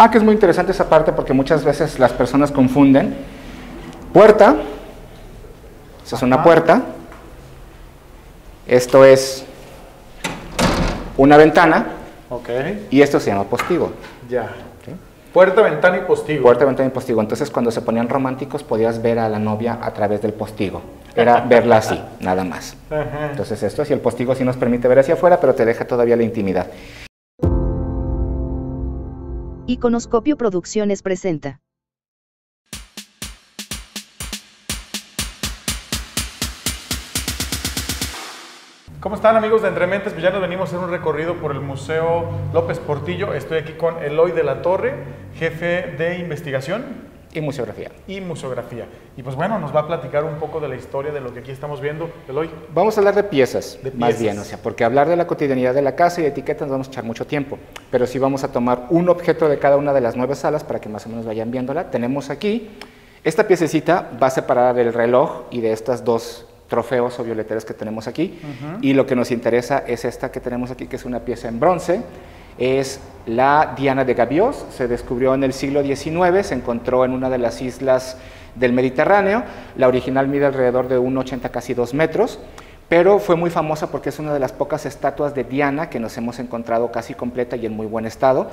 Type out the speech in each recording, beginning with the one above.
Ah, que es muy interesante esa parte porque muchas veces las personas confunden. Puerta, esa es una puerta. Esto es una ventana. Ok. Y esto se llama postigo. Ya. Puerta, ventana y postigo. Puerta, ventana y postigo. Entonces, cuando se ponían románticos, podías ver a la novia a través del postigo. Era verla así, nada más. Entonces, esto es, y el postigo sí nos permite ver hacia afuera, pero te deja todavía la intimidad. Iconoscopio Producciones presenta. ¿Cómo están amigos de Entrementes? Pues ya nos venimos a hacer un recorrido por el Museo López Portillo. Estoy aquí con Eloy de la Torre, jefe de investigación. Y museografía. Y museografía. Y pues bueno, nos va a platicar un poco de la historia de lo que aquí estamos viendo, Eloy. Vamos a hablar de piezas, De más piezas. bien, o sea, porque hablar de la cotidianidad de la casa y de etiquetas nos vamos a echar mucho tiempo. Pero sí vamos a tomar un objeto de cada una de las nueve salas para que más o menos vayan viéndola. Tenemos aquí, esta piececita va a separar el reloj y de estas dos trofeos o violeteras que tenemos aquí. Y lo que nos interesa es esta que tenemos aquí, que es una pieza en bronce. Es la Diana de Gavios, se descubrió en el siglo XIX, se encontró en una de las islas del Mediterráneo. La original mide alrededor de 1,80 casi 2 metros, pero fue muy famosa porque es una de las pocas estatuas de Diana que nos hemos encontrado casi completa y en muy buen estado.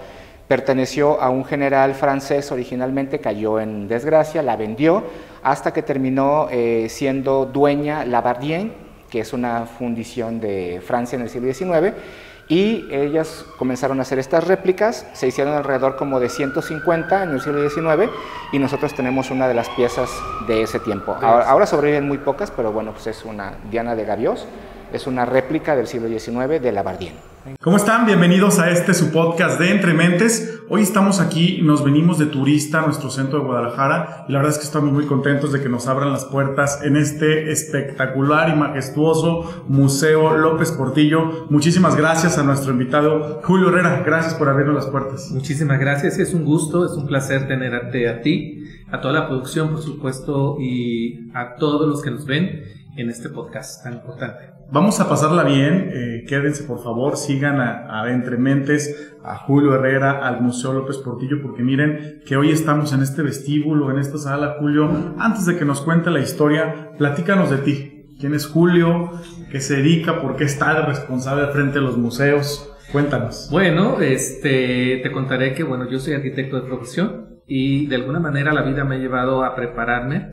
Perteneció a un general francés originalmente, cayó en desgracia, la vendió hasta que terminó eh, siendo dueña Labardien, que es una fundición de Francia en el siglo XIX, y ellas comenzaron a hacer estas réplicas, se hicieron alrededor como de 150 en el siglo XIX, y nosotros tenemos una de las piezas de ese tiempo. Ahora, ahora sobreviven muy pocas, pero bueno, pues es una Diana de Gavios, es una réplica del siglo XIX de Labardien. ¿Cómo están? Bienvenidos a este su podcast de Entre Mentes. Hoy estamos aquí, nos venimos de turista a nuestro centro de Guadalajara y la verdad es que estamos muy contentos de que nos abran las puertas en este espectacular y majestuoso Museo López Portillo. Muchísimas gracias a nuestro invitado Julio Herrera. Gracias por abrirnos las puertas. Muchísimas gracias, es un gusto, es un placer tenerte a ti, a toda la producción, por supuesto, y a todos los que nos ven en este podcast tan importante. Vamos a pasarla bien, eh, quédense por favor, sigan a, a Entre Mentes, a Julio Herrera, al Museo López Portillo, porque miren que hoy estamos en este vestíbulo, en esta sala, Julio. Antes de que nos cuente la historia, platícanos de ti. ¿Quién es Julio? ¿Qué se dedica? ¿Por qué está de responsable frente de los museos? Cuéntanos. Bueno, este, te contaré que, bueno, yo soy arquitecto de profesión y de alguna manera la vida me ha llevado a prepararme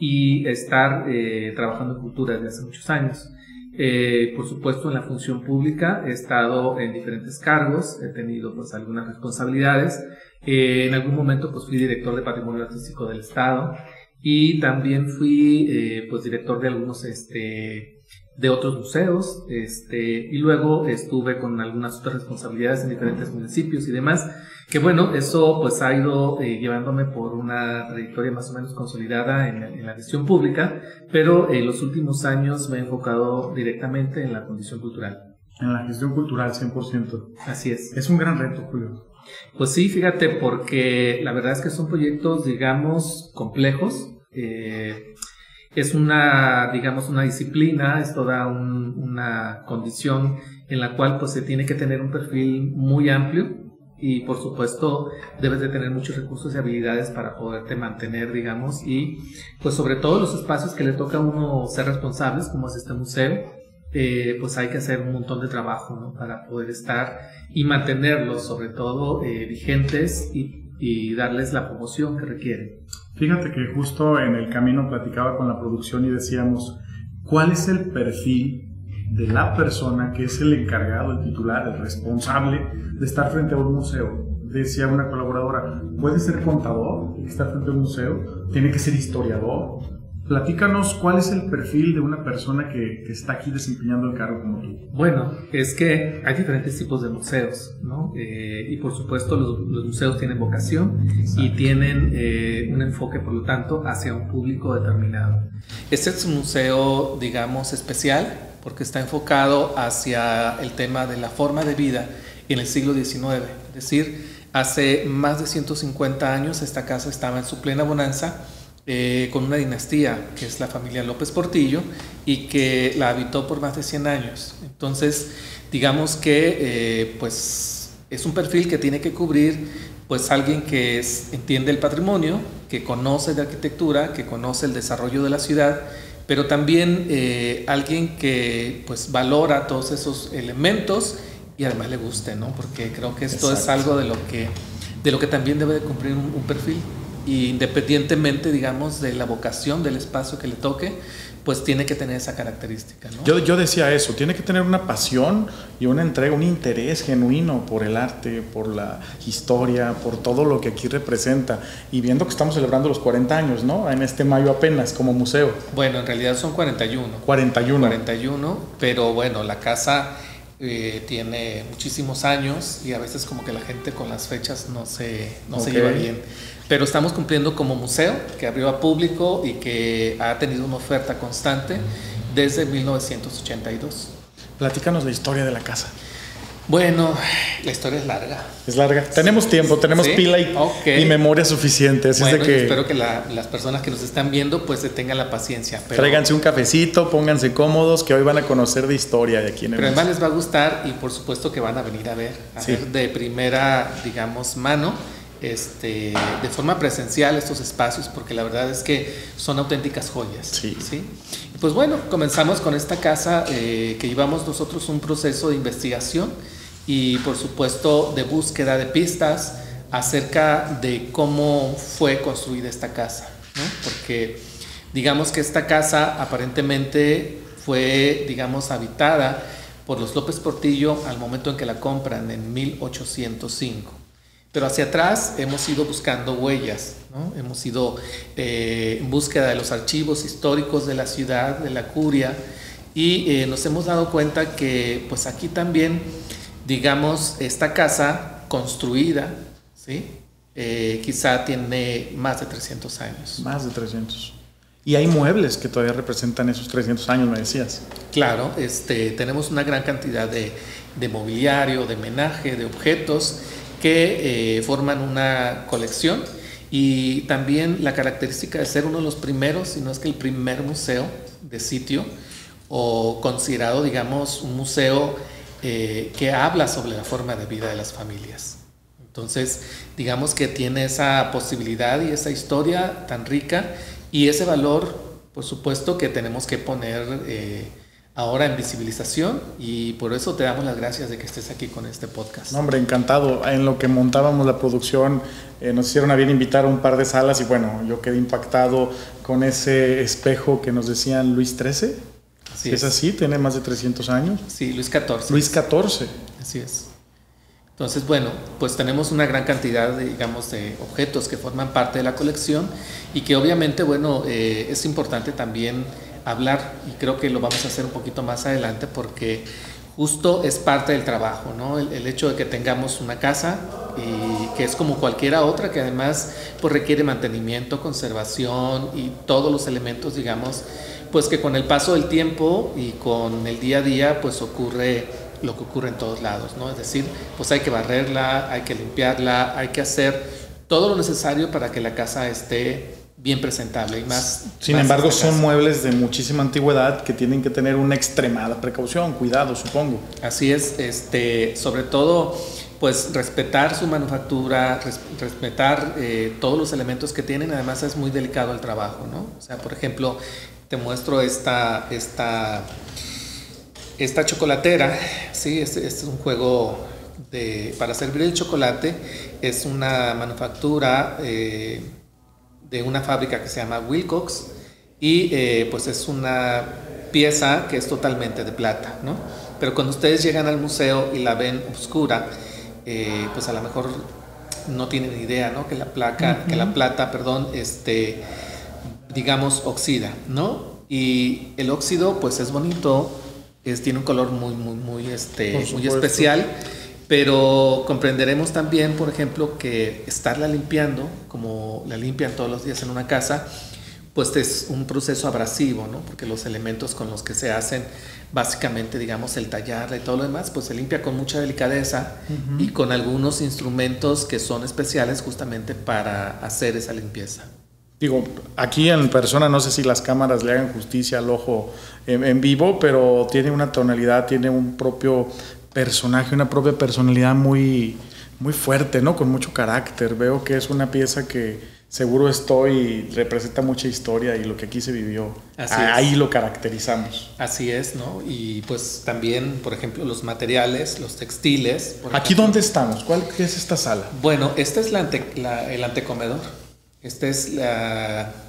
y estar eh, trabajando en cultura desde hace muchos años. Eh, por supuesto, en la función pública he estado en diferentes cargos, he tenido pues algunas responsabilidades. Eh, en algún momento pues fui director de patrimonio artístico del Estado y también fui eh, pues director de algunos este de otros museos este y luego estuve con algunas otras responsabilidades en diferentes municipios y demás que bueno eso pues ha ido eh, llevándome por una trayectoria más o menos consolidada en, la- en la gestión pública pero en los últimos años me he enfocado directamente en la condición cultural En la gestión cultural, 100%. así es Es un gran reto, Julio. Pues sí, fíjate, porque la verdad es que son proyectos, digamos, complejos. Eh, es una, digamos, una disciplina, es toda un- una condición en la cual pues se tiene que tener un perfil muy amplio y por supuesto debes de tener muchos recursos y habilidades para poderte mantener, digamos, y pues sobre todo los espacios que le toca a uno ser responsables, como es este museo, eh, pues hay que hacer un montón de trabajo ¿no? para poder estar y mantenerlos sobre todo eh, vigentes y, y darles la promoción que requieren. Fíjate que justo en el camino platicaba con la producción y decíamos, ¿cuál es el perfil de la persona que es el encargado, el titular, el responsable de estar frente a un museo? Decía una colaboradora, ¿puede ser contador y estar frente a un museo? ¿Tiene que ser historiador? Platícanos cuál es el perfil de una persona que, que está aquí desempeñando el cargo como tú. Bueno, es que hay diferentes tipos de museos, ¿no? Eh, y por supuesto los, los museos tienen vocación y tienen eh, un enfoque, por lo tanto, hacia un público determinado. Este es un museo, digamos, especial porque está enfocado hacia el tema de la forma de vida en el siglo XIX. Es decir, hace más de 150 años esta casa estaba en su plena bonanza eh, con una dinastía que es la familia López Portillo y que la habitó por más de 100 años. Entonces, digamos que eh, pues es un perfil que tiene que cubrir pues alguien que entiende el patrimonio, que conoce de arquitectura, que conoce el desarrollo de la ciudad, pero también eh, alguien que pues valora todos esos elementos y además le guste, ¿no? Porque creo que esto es algo de lo que, de lo que también debe de cumplir un, un perfil, y independientemente, digamos, de la vocación del espacio que le toque, pues tiene que tener esa característica. ¿no? Yo, yo decía eso, tiene que tener una pasión y una entrega, un interés genuino por el arte, por la historia, por todo lo que aquí representa. Y viendo que estamos celebrando los 40 años, ¿no? En este mayo apenas, como museo. Bueno, en realidad son 41. 41. 41, pero bueno, la casa eh, tiene muchísimos años y a veces como que la gente con las fechas no se, no se lleva bien. Pero estamos cumpliendo como museo, que abrió a público y que ha tenido una oferta constante desde 1982. Platícanos la historia de la casa. Bueno, la historia es larga. Es larga. Tenemos tiempo, tenemos ¿Sí? pila y, Ok. y memoria suficiente. Así bueno, es de que espero que la- las personas que nos están viendo pues tengan la paciencia. Pero, tráiganse un cafecito, pónganse cómodos, que hoy van a conocer de historia de aquí en el pero además les va a gustar y por supuesto que van a venir a ver, a Sí. ver de primera, digamos, mano, este, de forma presencial estos espacios, porque la verdad es que son auténticas joyas. Sí. Y Pues bueno, comenzamos con esta casa eh, que llevamos nosotros un proceso de investigación y por supuesto de búsqueda de pistas acerca de cómo fue construida esta casa, ¿no? porque digamos que esta casa aparentemente fue, digamos, habitada por los López Portillo al momento en que la compran en 1805. Pero hacia atrás hemos ido buscando huellas, ¿no? hemos ido eh, en búsqueda de los archivos históricos de la ciudad, de la curia, y eh, nos hemos dado cuenta que pues aquí también, digamos, esta casa construida, ¿sí? Eh, quizá tiene más de 300 años. Más de 300. Y hay muebles que todavía representan esos 300 años, me decías. Claro, este, tenemos una gran cantidad de, de mobiliario, de menaje, de objetos que eh, forman una colección y también la característica de ser uno de los primeros, si no es que el primer museo de sitio o considerado, digamos, un museo eh, que habla sobre la forma de vida de las familias. Entonces, digamos que tiene esa posibilidad y esa historia tan rica y ese valor, por supuesto, que tenemos que poner eh, ahora en visibilización y por eso te damos las gracias de que estés aquí con este podcast. No, hombre, encantado. En lo que montábamos la producción, eh, nos hicieron a bien invitar a un par de salas y bueno, yo quedé impactado con ese espejo que nos decían Luis XIII. Así ¿Es así? ¿Tiene más de 300 años? Sí, Luis XIV. Luis XIV. Así es. Entonces, bueno, pues tenemos una gran cantidad, de, digamos, de objetos que forman parte de la colección y que obviamente, bueno, eh, es importante también hablar y creo que lo vamos a hacer un poquito más adelante porque justo es parte del trabajo, ¿no? El, hecho de que tengamos una casa y que es como cualquiera otra que además pues requiere mantenimiento, conservación y todos los elementos, digamos, pues que con el paso del tiempo y con el día a día pues ocurre lo que ocurre en todos lados, ¿no? Es decir, pues hay que barrerla, hay que limpiarla, hay que hacer todo lo necesario para que la casa esté bien presentable y más. Sin más embargo, esta son muebles de muchísima antigüedad que tienen que tener una extremada precaución, cuidado, supongo. Así es, este, sobre todo, pues respetar su manufactura, res- respetar eh, todos los elementos que tienen, además es muy delicado el trabajo, ¿no? O sea, por ejemplo, te muestro esta, esta, esta chocolatera, sí, este, este es un juego de, para servir el chocolate, es una manufactura eh, de una fábrica que se llama Wilcox y eh, pues es una pieza que es totalmente de plata, ¿no? Pero cuando ustedes llegan al museo y la ven oscura, eh, pues a lo mejor no tienen idea, ¿no? Que la placa, que la plata, perdón, este, digamos, oxida, ¿no? Y el óxido, pues es bonito, es, tiene un color muy, muy, muy, este, muy especial, pero comprenderemos también, por ejemplo, que estarla limpiando, como la limpian todos los días en una casa, pues es un proceso abrasivo, ¿no? Porque los elementos con los que se hacen, básicamente, digamos, el tallarla y todo lo demás, pues se limpia con mucha delicadeza y con algunos instrumentos que son especiales justamente para hacer esa limpieza. Digo, aquí en persona no sé si las cámaras le hagan justicia al ojo en, en vivo, pero tiene una tonalidad, tiene un propio personaje, una propia personalidad muy, muy fuerte, ¿no? Con mucho carácter. Veo que es una pieza que seguro estoy y representa mucha historia y lo que aquí se vivió. ahí lo caracterizamos. Así es, ¿no? Y pues también, por ejemplo, los materiales, los textiles. ¿Aquí dónde estamos? ¿Cuál es esta sala? Bueno, este es el antecomedor. Este es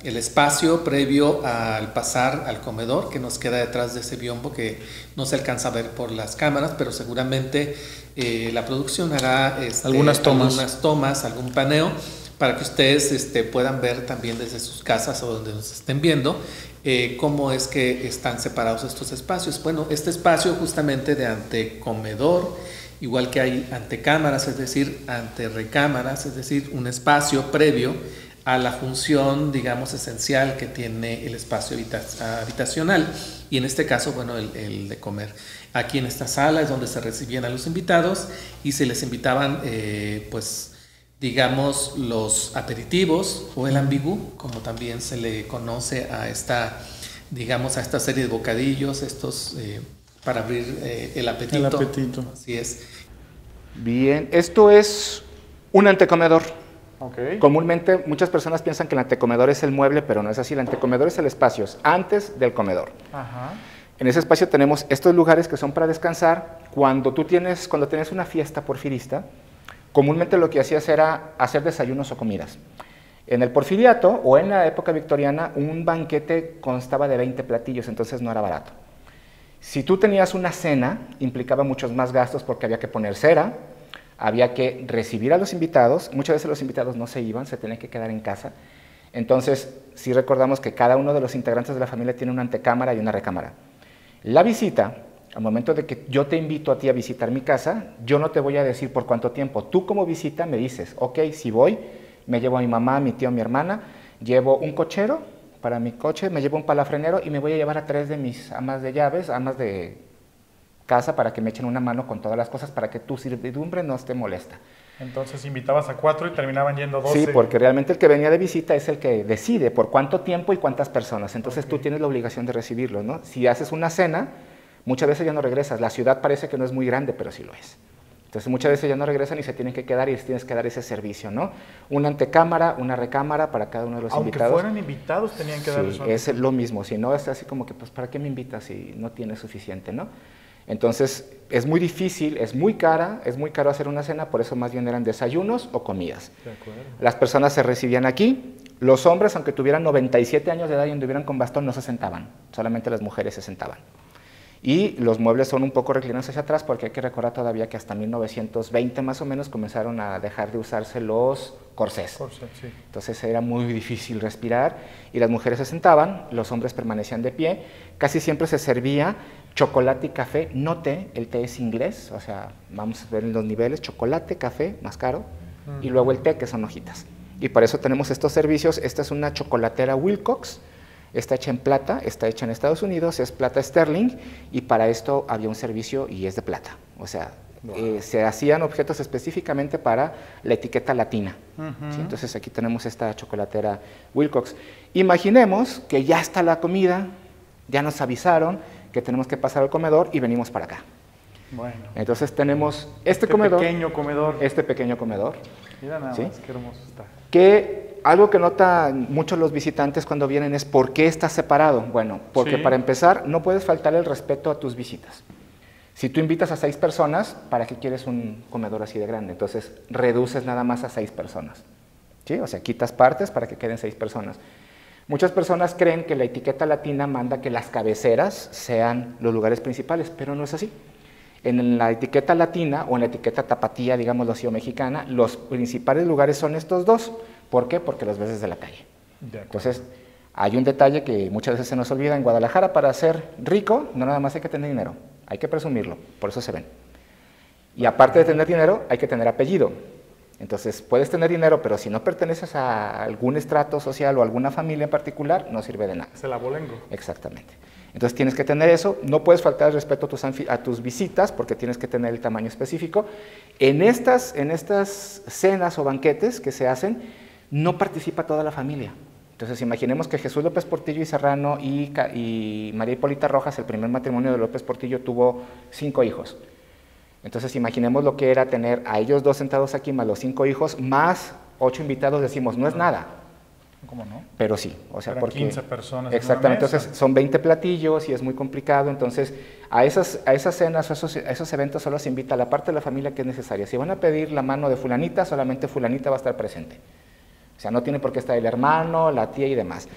el espacio previo al pasar al comedor que nos queda detrás de ese biombo que no se alcanza a ver por las cámaras, pero seguramente eh, la producción hará este, algunas tomas, algunas tomas algún paneo para que ustedes este, puedan ver también desde sus casas o donde nos estén viendo eh, cómo es que están separados estos espacios. Bueno, este espacio justamente de antecomedor, igual que hay antecámaras, es decir, ante recámaras, es decir, un espacio previo a la función, digamos, esencial que tiene el espacio habitacional y en este caso, bueno, el, de comer. Aquí en esta sala es donde se recibían a los invitados y se les invitaban, eh, pues, digamos, los aperitivos o el ambigú, como también se le conoce a esta, digamos, a esta serie de bocadillos, estos eh, para abrir eh, el apetito. El apetito. Así es. Bien, esto es un antecomedor. Comúnmente muchas personas piensan que el antecomedor es el mueble, pero no es así. El antecomedor es el espacio, antes del comedor. En ese espacio tenemos estos lugares que son para descansar. Cuando tú tienes, cuando tienes una fiesta porfirista, comúnmente lo que hacías era hacer desayunos o comidas. En el porfiriato o en la época victoriana, un banquete constaba de 20 platillos, entonces no era barato. Si tú tenías una cena, implicaba muchos más gastos porque había que poner cera, había que recibir a los invitados, muchas veces los invitados no se iban, se tenían que quedar en casa. Entonces, sí recordamos que cada uno de los integrantes de la familia tiene una antecámara y una recámara. La visita, al momento de que yo te invito a ti a visitar mi casa, yo no te voy a decir por cuánto tiempo. Tú como visita me dices, ok, si voy, me llevo a mi mamá, a mi tío, a mi hermana, llevo un cochero para mi coche, me llevo un palafrenero y me voy a llevar a tres de mis amas de llaves, amas de casa para que me echen una mano con todas las cosas para que tu servidumbre no esté molesta. Entonces invitabas a cuatro y terminaban yendo doce. Sí, porque realmente el que venía de visita es el que decide por cuánto tiempo y cuántas personas. Entonces tú tienes la obligación de recibirlo, ¿no? Si haces una cena, muchas veces ya no regresas. La ciudad parece que no es muy grande, pero sí lo es. Entonces muchas veces ya no regresan y se tienen que quedar y les tienes que dar ese servicio, ¿no? Una antecámara, una recámara para cada uno de los invitados. Aunque fueran invitados tenían que sí, es lo mismo. Si no, es así como que, pues, ¿para qué me invitas si no tienes suficiente, no? Entonces, es muy difícil, es muy cara, es muy caro hacer una cena, por eso más bien eran desayunos o comidas. Las personas se recibían aquí, los hombres, aunque tuvieran 97 años de edad y anduvieran con bastón, no se sentaban, solamente las mujeres se sentaban. Y los muebles son un poco reclinados hacia atrás porque hay que recordar todavía que hasta 1920 más o menos comenzaron a dejar de usarse los corsés. Entonces era muy difícil respirar y las mujeres se sentaban, los hombres permanecían de pie. Casi siempre se servía chocolate y café, no té, el té es inglés, o sea, vamos a ver los niveles, chocolate, café, más caro, y luego el té, que son hojitas. Y para eso tenemos estos servicios, esta es una chocolatera Wilcox, está hecha en plata, está hecha en Estados Unidos, es plata sterling, y para esto había un servicio y es de plata, o sea, eh, se hacían objetos específicamente para la etiqueta latina. Entonces aquí tenemos esta chocolatera Wilcox. Imaginemos que ya está la comida, ya nos avisaron, que tenemos que pasar al comedor y venimos para acá. Bueno. Entonces tenemos este, este comedor. pequeño comedor. Este pequeño comedor. Mira nada más, qué hermoso está. Que algo que notan muchos los visitantes cuando vienen es ¿por qué está separado? Bueno, porque para empezar no puedes faltar el respeto a tus visitas. Si tú invitas a seis personas, ¿para qué quieres un comedor así de grande? Entonces reduces nada más a seis personas. ¿Sí? O sea, quitas partes para que queden seis personas. Muchas personas creen que la etiqueta latina manda que las cabeceras sean los lugares principales, pero no es así. En la etiqueta latina o en la etiqueta tapatía, digamos así, o mexicana, los principales lugares son estos dos. ¿Por qué? Porque los ves desde la calle. Entonces, hay un detalle que muchas veces se nos olvida. En Guadalajara, para ser rico, no nada más hay que tener dinero, hay que presumirlo, por eso se ven. Y aparte de tener dinero, hay que tener apellido. Entonces, puedes tener dinero, pero si no perteneces a algún estrato social o alguna familia en particular, no sirve de nada. Se la bolengo. Exactamente. Entonces, tienes que tener eso. No puedes faltar el respeto a tus, a tus visitas porque tienes que tener el tamaño específico. En estas, en estas cenas o banquetes que se hacen, no participa toda la familia. Entonces, imaginemos que Jesús López Portillo y Serrano y, y María Hipólita Rojas, el primer matrimonio de López Portillo, tuvo cinco hijos. Entonces imaginemos lo que era tener a ellos dos sentados aquí, más los cinco hijos, más ocho invitados, decimos, no es nada. ¿Cómo no? Pero sí, o sea, Eran porque... 15 personas en Exactamente, una mesa. entonces son 20 platillos y es muy complicado, entonces a esas, a esas cenas o esos, a esos eventos solo se invita a la parte de la familia que es necesaria. Si van a pedir la mano de fulanita, solamente fulanita va a estar presente. O sea, no tiene por qué estar el hermano, la tía y demás.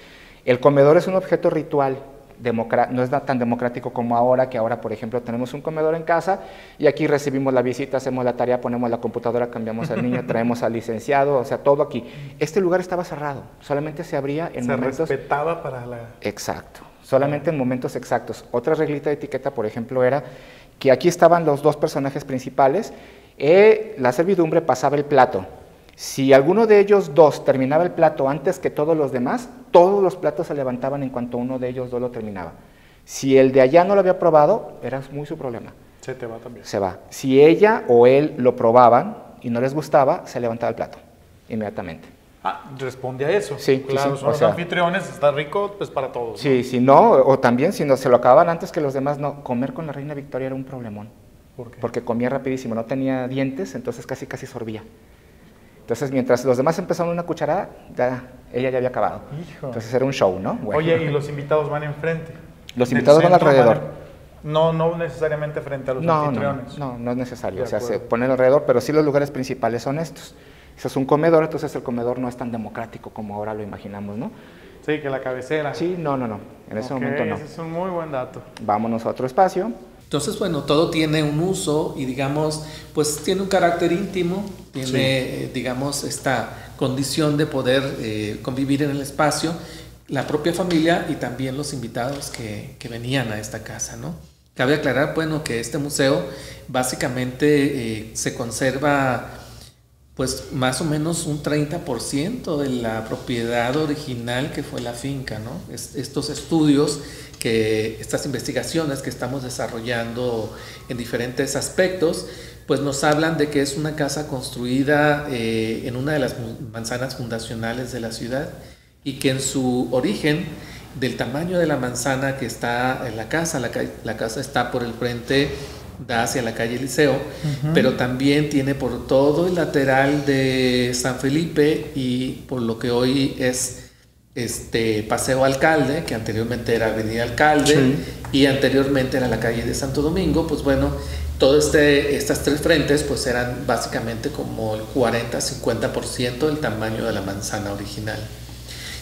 El comedor es un objeto ritual, no es tan democrático como ahora, que ahora, por ejemplo, tenemos un comedor en casa y aquí recibimos la visita, hacemos la tarea, ponemos la computadora, cambiamos al niño, traemos al licenciado, o sea, todo aquí. Este lugar estaba cerrado, solamente se abría en Se momentos... respetaba para la... Exacto, solamente en momentos exactos. Otra reglita de etiqueta, por ejemplo, era que aquí estaban los dos personajes principales, eh, la servidumbre pasaba el plato. Si alguno de ellos dos terminaba el plato antes que todos los demás, todos los platos se levantaban en cuanto uno de ellos dos lo terminaba. Si el de allá no lo había probado, era muy su problema, Se te va también. se va. Si ella o él lo probaban y no les gustaba, se levantaba el plato inmediatamente. Ah, responde a eso. Sí, claro, sí, son o los sea- anfitriones, está rico, pues para todos. ¿no? Sí, si no, o también si no se lo acababan antes que los demás, no, comer con la reina Victoria era un problemón, ¿Por qué? porque comía rapidísimo, no tenía dientes, entonces casi casi sorbía. Entonces, mientras los demás empezaron una cucharada, ya, ella ya había acabado. Hijo. Entonces era un show, ¿no? Bueno. Oye, y los invitados van enfrente. Los invitados van alrededor. en- No, no necesariamente frente a los no, no, no, anfitriones. no, no es necesario, De o sea, se acuerdo. ponen alrededor, pero sí los lugares principales son estos. Eso es un comedor, entonces el comedor no es tan democrático como ahora lo imaginamos, ¿no? Sí, que la cabecera. Sí, no, no, no, en ese Ok, momento no. Ese es un muy buen dato. Vámonos a otro espacio. Entonces, bueno, todo tiene un uso y digamos, pues tiene un carácter íntimo, tiene, eh, digamos, esta condición de poder eh, convivir en el espacio, la propia familia y también los invitados que, que venían a esta casa, ¿no? Cabe aclarar, bueno, que este museo básicamente eh, se conserva pues más o menos un 30% de la propiedad original que fue la finca, ¿no? Es- estos estudios, que, estas investigaciones que estamos desarrollando en diferentes aspectos, pues nos hablan de que es una casa construida eh, en una de las manzanas fundacionales de la ciudad y que en su origen, del tamaño de la manzana que está en la casa, la, ca- la casa está por el frente da hacia la calle Liceo, pero también tiene por todo el lateral de San Felipe y por lo que hoy es este Paseo Alcalde, que anteriormente era Avenida Alcalde y anteriormente era la calle de Santo Domingo, pues bueno, todo este estas tres frentes pues eran básicamente como el 40-50% del tamaño de la manzana original.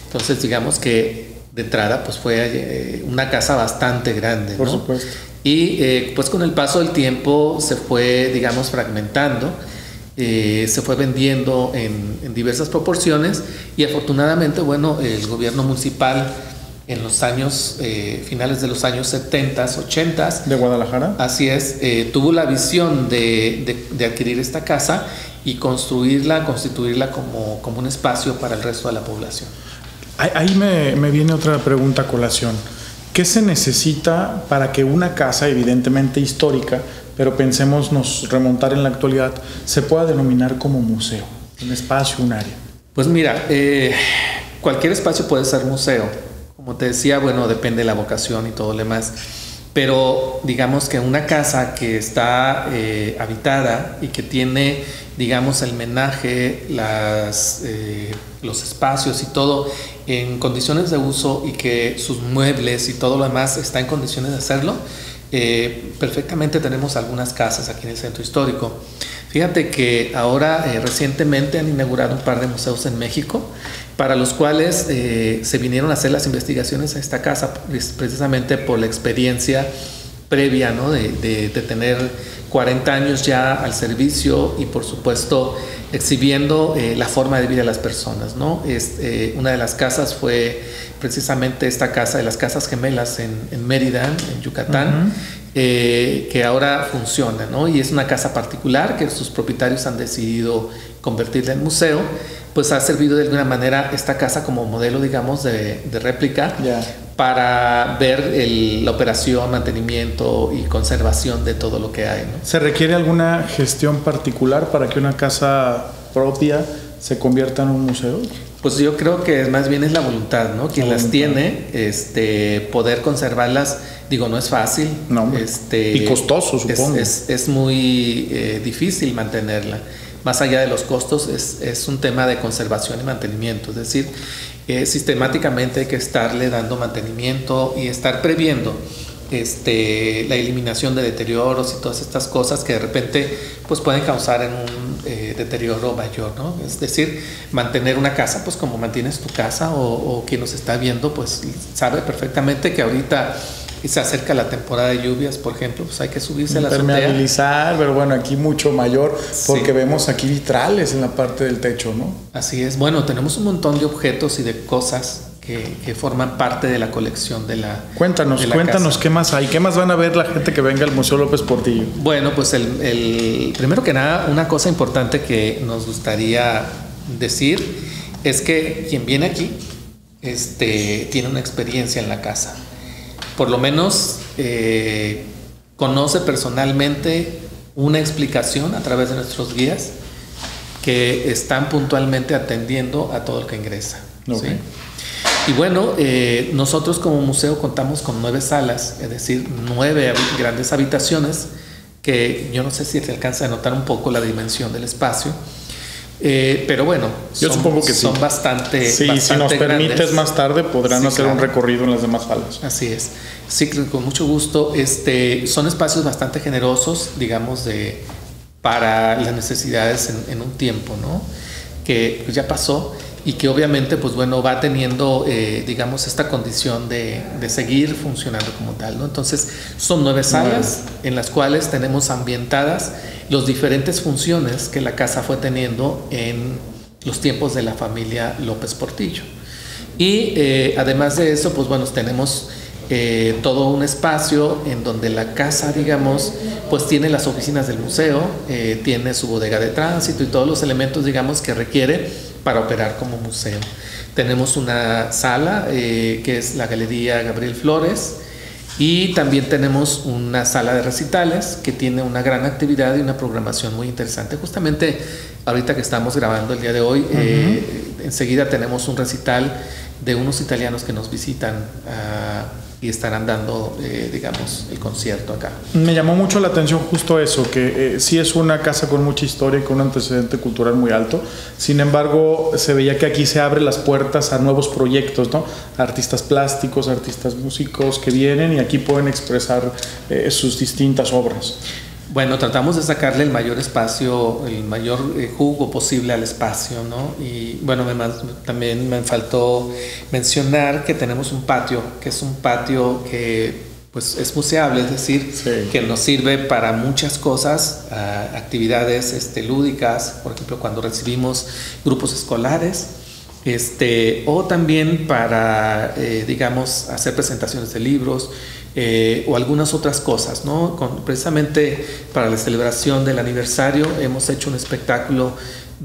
Entonces digamos que de entrada pues fue eh, una casa bastante grande, Por ¿no? supuesto. Y eh, pues con el paso del tiempo se fue, digamos, fragmentando, eh, se fue vendiendo en, en diversas proporciones y afortunadamente, bueno, el gobierno municipal en los años, eh, finales de los años 70, 80, ¿De Guadalajara? así es, eh, tuvo la visión de, de- de adquirir esta casa y construirla, constituirla como, como un espacio para el resto de la población. Ahí, ahí me, me viene otra pregunta a colación. ¿Qué se necesita para que una casa, evidentemente histórica, pero pensemos nos remontar en la actualidad, se pueda denominar como museo? Un espacio, un área. Pues mira, eh, cualquier espacio puede ser museo. Como te decía, bueno, depende de la vocación y todo lo demás. Pero digamos que una casa que está eh, habitada y que tiene, digamos, el menaje, las, eh, los espacios y todo en condiciones de uso y que sus muebles y todo lo demás está en condiciones de hacerlo, eh, perfectamente tenemos algunas casas aquí en el centro histórico. Fíjate que ahora eh, recientemente han inaugurado un par de museos en México para los cuales eh, se vinieron a hacer las investigaciones a esta casa pre- precisamente por la experiencia previa ¿no? de, de- de tener 40 años ya al servicio y por supuesto exhibiendo eh, la forma de vida de las personas. ¿no? Es, eh, una de las casas fue precisamente esta casa de las casas gemelas en, en Mérida, en Yucatán, eh, que ahora funciona, ¿no? Y es una casa particular que sus propietarios han decidido convertirla en museo, pues ha servido de alguna manera esta casa como modelo, digamos, de, de réplica. Para ver el- la operación, mantenimiento y conservación de todo lo que hay, ¿no? ¿Se requiere alguna gestión particular para que una casa propia se convierta en un museo? Pues yo creo que más bien es la voluntad, ¿no? Quien La las voluntad. tiene, este, poder conservarlas Digo, no es fácil. No, este, y costoso, es- supongo. Es, es muy eh, difícil mantenerla. Más allá de los costos, es, es un tema de conservación y mantenimiento. Es decir, eh, sistemáticamente hay que estarle dando mantenimiento y estar previendo este, la eliminación de deterioros y todas estas cosas que de repente pues, pueden causar un eh, deterioro mayor. ¿no? Es decir, mantener una casa, pues como mantienes tu casa o, o quien nos está viendo, pues sabe perfectamente que ahorita se acerca la temporada de lluvias, por ejemplo, pues hay que subirse a la azotea. Impermeabilizar, pero bueno, aquí mucho mayor, porque Sí. vemos aquí vitrales en la parte del techo, ¿no? Así es, bueno, tenemos un montón de objetos y de cosas que, que forman parte de la colección de la Cuéntanos, de la cuéntanos casa. qué más hay, qué más van a ver la gente que venga al Museo López Portillo. Bueno, pues el, el- primero que nada, una cosa importante que nos gustaría decir es que quien viene aquí este, tiene una experiencia en la casa. Por lo menos eh, conoce personalmente una explicación a través de nuestros guías que están puntualmente atendiendo a todo el que ingresa. Y bueno, eh, nosotros como museo contamos con nueve salas, es decir, nueve grandes habitaciones, que yo no sé si se alcanza a notar un poco la dimensión del espacio, eh, pero bueno, Yo son, supongo que sí. son bastante, Sí, si nos permites grandes. más tarde podrán Sí, hacer un recorrido en las demás salas. Así es. Sí, con mucho gusto. Este, son espacios bastante generosos, digamos, de, para las necesidades en, en un tiempo, ¿no? Que pues, ya pasó y que obviamente, pues bueno, va teniendo, eh, digamos, esta condición de, de seguir funcionando como tal, ¿no? Entonces, son nueve salas en las cuales tenemos ambientadas las diferentes funciones que la casa fue teniendo en los tiempos de la familia López Portillo. Y eh, además de eso, pues bueno, tenemos eh, todo un espacio en donde la casa, digamos, pues tiene las oficinas del museo, tiene su bodega de tránsito y todos los elementos, digamos, que requiere para operar como museo. Tenemos una sala eh, que es la Galería Gabriel Flores y también tenemos una sala de recitales que tiene una gran actividad y una programación muy interesante. Justamente ahorita que estamos grabando el día de hoy, eh, enseguida tenemos un recital de unos italianos que nos visitan ah, y estarán dando, eh, digamos, el concierto acá. Me llamó mucho la atención justo eso, que eh, sí es una casa con mucha historia y con un antecedente cultural muy alto. Sin embargo, se veía que aquí se abren las puertas a nuevos proyectos, ¿no? Artistas plásticos, artistas músicos que vienen y aquí pueden expresar eh, sus distintas obras. Bueno, tratamos de sacarle el mayor espacio, el mayor eh, jugo posible al espacio, ¿no? Y bueno, me también me faltó mencionar que tenemos un patio, que es un patio que pues es museable, es decir, Sí. que nos sirve para muchas cosas, ah, actividades este, lúdicas, por ejemplo, cuando recibimos grupos escolares, este, o también para, eh, digamos, hacer presentaciones de libros eh, o algunas otras cosas, ¿no? Con- precisamente para la celebración del aniversario hemos hecho un espectáculo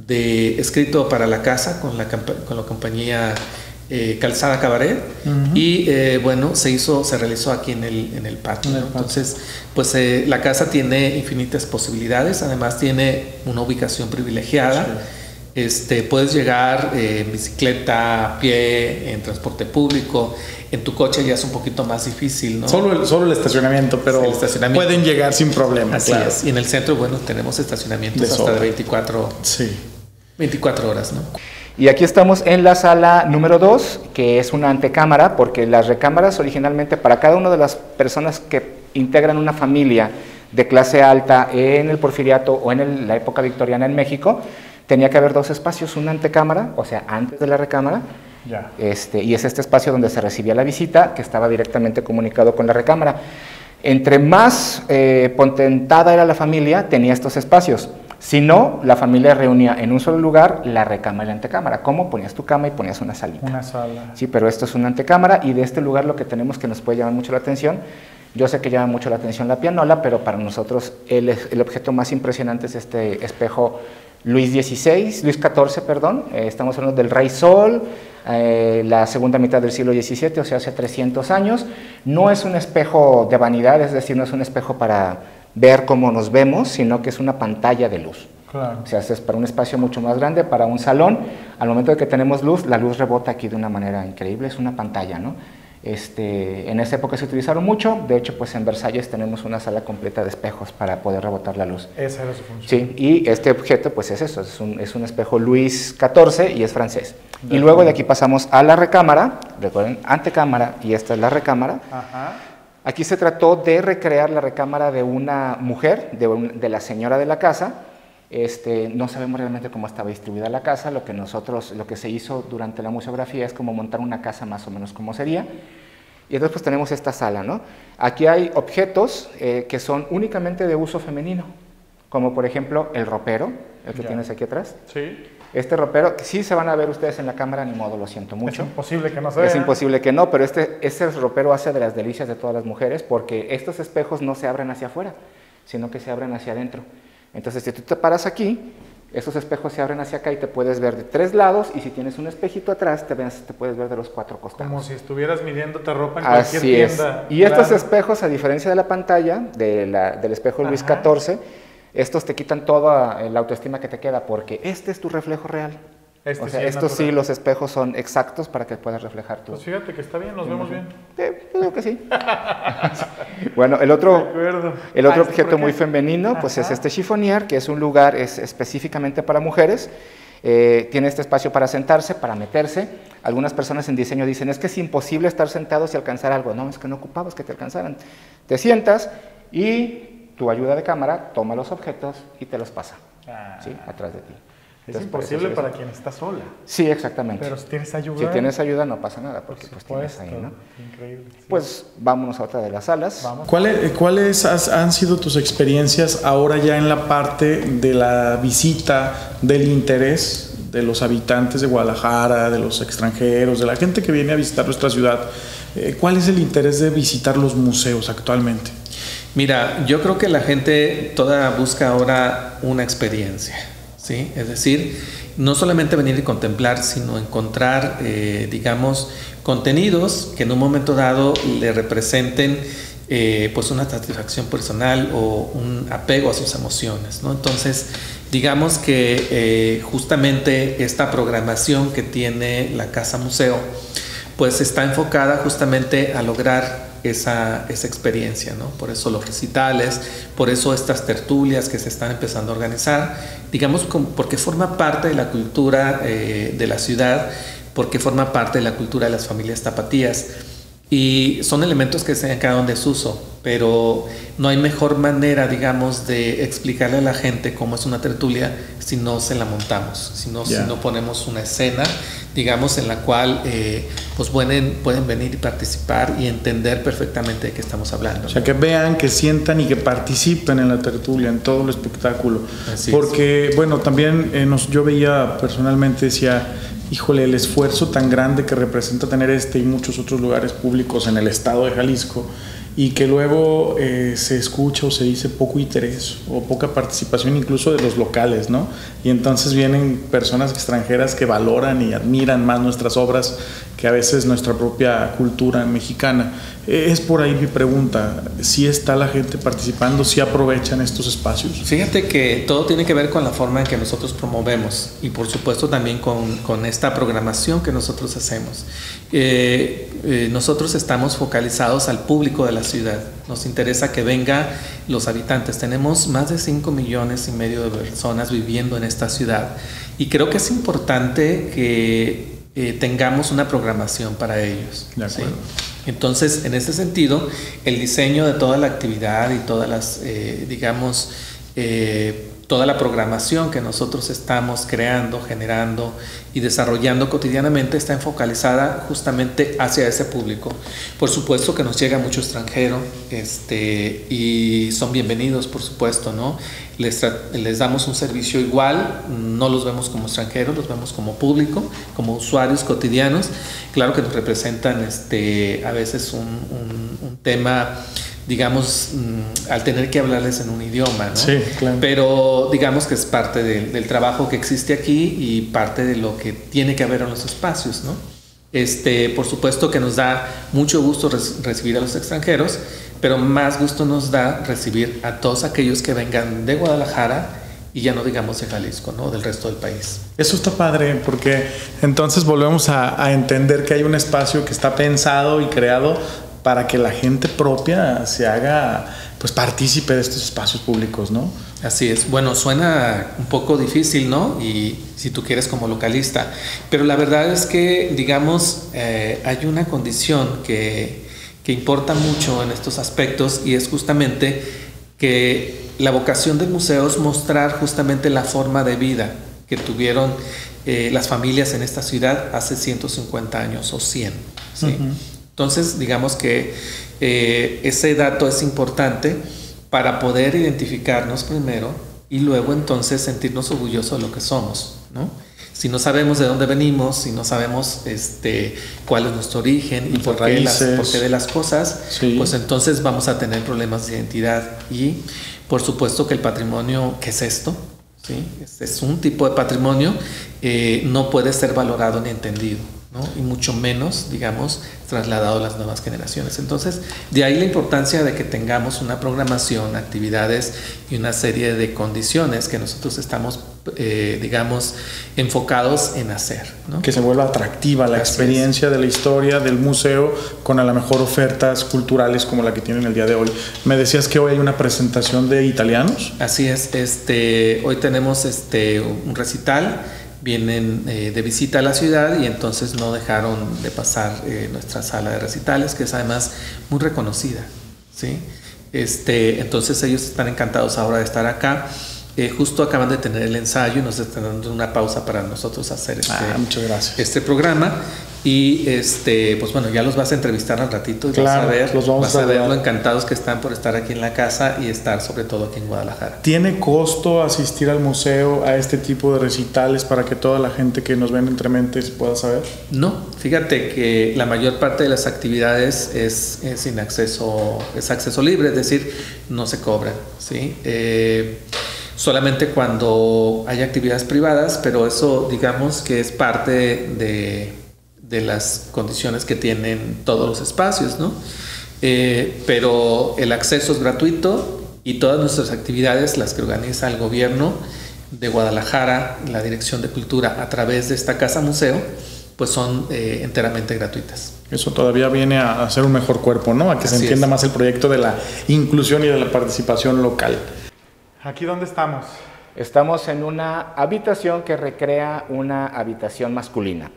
de escrito para la casa con la, con la compañía eh, Calzada Cabaret y eh, bueno, se hizo, se realizó aquí en el, en el patio. En el ¿no? patio. Entonces, pues eh, la casa tiene infinitas posibilidades, además tiene una ubicación privilegiada. Este, puedes llegar eh, en bicicleta, a pie, en transporte público. En tu coche ya es un poquito más difícil, ¿no? Solo, el, solo el estacionamiento, pero Sí, el estacionamiento. pueden llegar sin problema. Así claro. es. Y en el centro, bueno, tenemos estacionamientos De hasta de 24, Sí. 24 horas, ¿no? Y aquí estamos en la sala número 2, que es una antecámara, porque las recámaras originalmente para cada una de las personas que integran una familia de clase alta en el porfiriato o en el- la época victoriana en México, tenía que haber dos espacios, una antecámara, o sea, antes de la recámara, Ya. este, y es este espacio donde se recibía la visita, que estaba directamente comunicado con la recámara. Entre más eh, potentada era la familia, tenía estos espacios. Si no, la familia reunía en un solo lugar la recámara y la antecámara. ¿Cómo? Ponías tu cama y ponías una salita. Una sala. Sí, pero esto es una antecámara y de este lugar lo que tenemos que nos puede llamar mucho la atención, yo sé que llama mucho la atención la pianola, pero para nosotros el, el objeto más impresionante es este espejo Luis XVI, Luis XIV, perdón, eh, estamos hablando del Rey Sol, eh, la segunda mitad del siglo XVII, o sea, hace 300 años. No es un espejo de vanidad, es decir, no es un espejo para ver cómo nos vemos, sino que es una pantalla de luz. Claro. O sea, es para un espacio mucho más grande, para un salón. Al momento de que tenemos luz, la luz rebota aquí de una manera increíble, es una pantalla, ¿no? Este, en esa época se utilizaron mucho, de hecho pues en Versalles tenemos una sala completa de espejos para poder rebotar la luz. Esa era su función. Sí, y este objeto pues es eso, es un, es un espejo Luis XIV y es francés. Y luego de aquí pasamos a la recámara, recuerden, antecámara y esta es la recámara. Ajá. Aquí se trató de recrear la recámara de una mujer, de, un- de la señora de la casa. Este, no sabemos realmente cómo estaba distribuida la casa, lo que nosotros, lo que se hizo durante la museografía es como montar una casa más o menos como sería. Y entonces pues tenemos esta sala, ¿no? Aquí hay objetos eh, que son únicamente de uso femenino, como por ejemplo el ropero, el que Ya. tienes aquí atrás. Sí. Este ropero, que sí se van a ver ustedes en la cámara, ni modo, lo siento mucho. Es imposible que no se vea. Es imposible que no, pero este, este ropero hace de las delicias de todas las mujeres porque estos espejos no se abren hacia afuera, sino que se abren hacia adentro. Entonces, si tú te paras aquí, estos espejos se abren hacia acá y te puedes ver de tres lados y si tienes un espejito atrás, te, ves- te puedes ver de los cuatro costados. Como si estuvieras midiéndote ropa en cualquier Así es. tienda. Y estos espejos, a diferencia de la pantalla, de la- del espejo Luis. XIV, estos te quitan toda la autoestima que te queda porque este es tu reflejo real. Este o sea, sí es estos sí, los espejos son exactos para que puedas reflejar tu, Pues fíjate que está bien, nos vemos bien. eh, yo digo que sí. bueno, el otro, el otro Ah, ¿este objeto muy femenino, pues es este chifonier, que es un lugar es específicamente para mujeres. Eh, tiene este espacio para sentarse, para meterse. Algunas personas en diseño dicen, es que es imposible estar sentados y alcanzar algo. No, es que no ocupabas que te alcanzaran. Te sientas y tu ayuda de cámara toma los objetos y te los pasa, Ah, ¿sí? Atrás de ti. Es Entonces, por imposible para quien está sola. Sí, exactamente. Pero si tienes ayuda. si tienes ayuda no pasa nada, por porque pues tienes ahí. ¿no? Increíble. sí. Pues vámonos a otra de las salas. vamos. ¿Cuáles, cuáles has- han sido tus experiencias ahora ya en la parte de la visita, del interés de los habitantes de Guadalajara, de los extranjeros, de la gente que viene a visitar nuestra ciudad? Eh, ¿Cuál es el interés de visitar los museos actualmente? Mira, yo creo que la gente toda busca ahora una experiencia, ¿sí? Es decir, no solamente venir y contemplar, sino encontrar, eh, digamos, contenidos que en un momento dado le representen eh, pues una satisfacción personal o un apego a sus emociones. Entonces, digamos que eh, justamente esta programación que tiene la Casa Museo, pues está enfocada justamente a lograr esa, esa experiencia, ¿no? Por eso los recitales, por eso estas tertulias que se están empezando a organizar, digamos, porque forma parte de la cultura eh, de la ciudad, porque forma parte de la cultura de las familias tapatías. Y son elementos que se han quedado en desuso, pero no hay mejor manera, digamos, de explicarle a la gente cómo es una tertulia si no se la montamos, si no, si no ponemos una escena, digamos, en la cual eh, pues pueden, pueden venir y participar y entender perfectamente de qué estamos hablando. O sea, que vean, que sientan y que participen en la tertulia, en todo el espectáculo. Así es. Porque, bueno, también eh, nos- yo veía personalmente, decía, híjole, el esfuerzo tan grande que representa tener este y muchos otros lugares públicos en el estado de Jalisco y que luego eh, se escucha o se dice poco interés o poca participación incluso de los locales, ¿no? Y entonces vienen personas extranjeras que valoran y admiran más nuestras obras que a veces nuestra propia cultura mexicana. Eh, Es por ahí mi pregunta, si está la gente participando, si aprovechan estos espacios. Fíjate que todo tiene que ver con la forma en que nosotros promovemos y por supuesto también con, con esta programación que nosotros hacemos. Eh, eh, nosotros estamos focalizados al público de la ciudad. Nos interesa que vengan los habitantes. Tenemos más de 5 millones y medio de personas viviendo en esta ciudad y creo que es importante que eh, tengamos una programación para ellos. De ¿sí? acuerdo. Entonces, en ese sentido, el diseño de toda la actividad y todas las, eh, digamos, eh, toda la programación que nosotros estamos creando, generando y desarrollando cotidianamente está enfocalizada justamente hacia ese público. Por supuesto que nos llega mucho extranjero este, y son bienvenidos, por supuesto, ¿no? Les, les damos un servicio igual, no los vemos como extranjeros, los vemos como público, como usuarios cotidianos. Claro que nos representan este, a veces un- un tema, digamos, mm, al tener que hablarles en un idioma, ¿no? Sí, claro. Pero digamos que es parte del, del trabajo que existe aquí y parte de lo que tiene que haber en los espacios, ¿no? Este, por supuesto que nos da mucho gusto recibir a los extranjeros, pero más gusto nos da recibir a todos aquellos que vengan de Guadalajara y ya no digamos de Jalisco, ¿no? Del resto del país. Eso está padre porque entonces volvemos a, a entender que hay un espacio que está pensado y creado para que la gente propia se haga pues partícipe de estos espacios públicos, ¿no? Así es. Bueno, suena un poco difícil, ¿no? Y si tú quieres como localista, pero la verdad es que, digamos, eh, hay una condición que, que importa mucho en estos aspectos y es justamente que la vocación del museo es mostrar justamente la forma de vida que tuvieron eh, las familias en esta ciudad hace 150 años o 100. ¿sí? Entonces, digamos que eh, ese dato es importante para poder identificarnos primero y luego entonces sentirnos orgullosos de lo que somos, ¿no? Si no sabemos de dónde venimos, si no sabemos este, cuál es nuestro origen y por qué, las, por qué, de las cosas, Sí. pues entonces vamos a tener problemas de identidad. Y por supuesto que el patrimonio, ¿qué es esto? ¿Sí? Es, es un tipo de patrimonio, eh, no puede ser valorado ni entendido. ¿No? y mucho menos, digamos, trasladado a las nuevas generaciones. Entonces, de ahí la importancia de que tengamos una programación, actividades y una serie de condiciones que nosotros estamos, eh, digamos, enfocados en hacer. ¿no? Que se vuelva atractiva la Así experiencia de la historia del museo con a lo mejor ofertas culturales como la que tienen el día de hoy. Me decías que hoy hay una presentación de italianos. Así es, este, hoy tenemos este, un recital vienen eh, de visita a la ciudad y entonces no dejaron de pasar eh, nuestra sala de recitales, que es además muy reconocida. ¿sí? Este, entonces ellos están encantados ahora de estar acá. Eh, justo acaban de tener el ensayo y nos están dando una pausa para nosotros hacer este, Ah, muchas gracias. este programa. Y este, pues bueno, ya los vas a entrevistar al ratito y Claro, vas a ver, los vamos vas a a ver lo encantados que están por estar aquí en la casa y estar sobre todo aquí en Guadalajara. ¿Tiene costo asistir al museo a este tipo de recitales para que toda la gente que nos ven entre mentes pueda saber? No, fíjate que la mayor parte de las actividades es, es sin acceso, es acceso libre, es decir, no se cobran, ¿sí? Eh, solamente cuando hay actividades privadas, pero eso digamos que es parte de, de las condiciones que tienen todos los espacios, ¿no? Eh, pero el acceso es gratuito y todas nuestras actividades, las que organiza el gobierno de Guadalajara, la Dirección de Cultura, a través de esta casa museo, pues son eh, enteramente gratuitas. Eso todavía viene a hacer un mejor cuerpo, ¿no? A que se entienda es. más el proyecto de la inclusión y de la participación local. ¿Aquí dónde estamos? Estamos en una habitación que recrea una habitación masculina.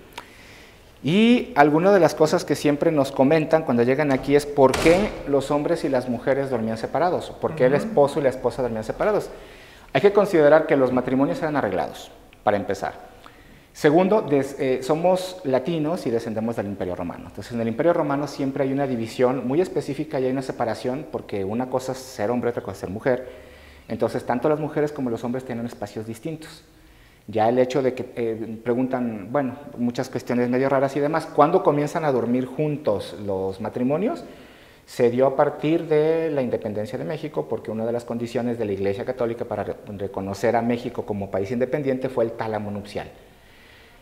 Y alguna de las cosas que siempre nos comentan cuando llegan aquí es por qué los hombres y las mujeres dormían separados, o por qué el esposo y la esposa dormían separados. Hay que considerar que los matrimonios eran arreglados, para empezar. Segundo, des- eh, somos latinos y descendemos del Imperio Romano. Entonces, en el Imperio Romano siempre hay una división muy específica y hay una separación porque una cosa es ser hombre, otra cosa es ser mujer. Entonces, tanto las mujeres como los hombres tienen espacios distintos. Ya el hecho de que eh, preguntan, bueno, muchas cuestiones medio raras y demás, ¿cuándo comienzan a dormir juntos los matrimonios? Se dio a partir de la independencia de México, porque una de las condiciones de la Iglesia Católica para re- reconocer a México como país independiente fue el tálamo nupcial.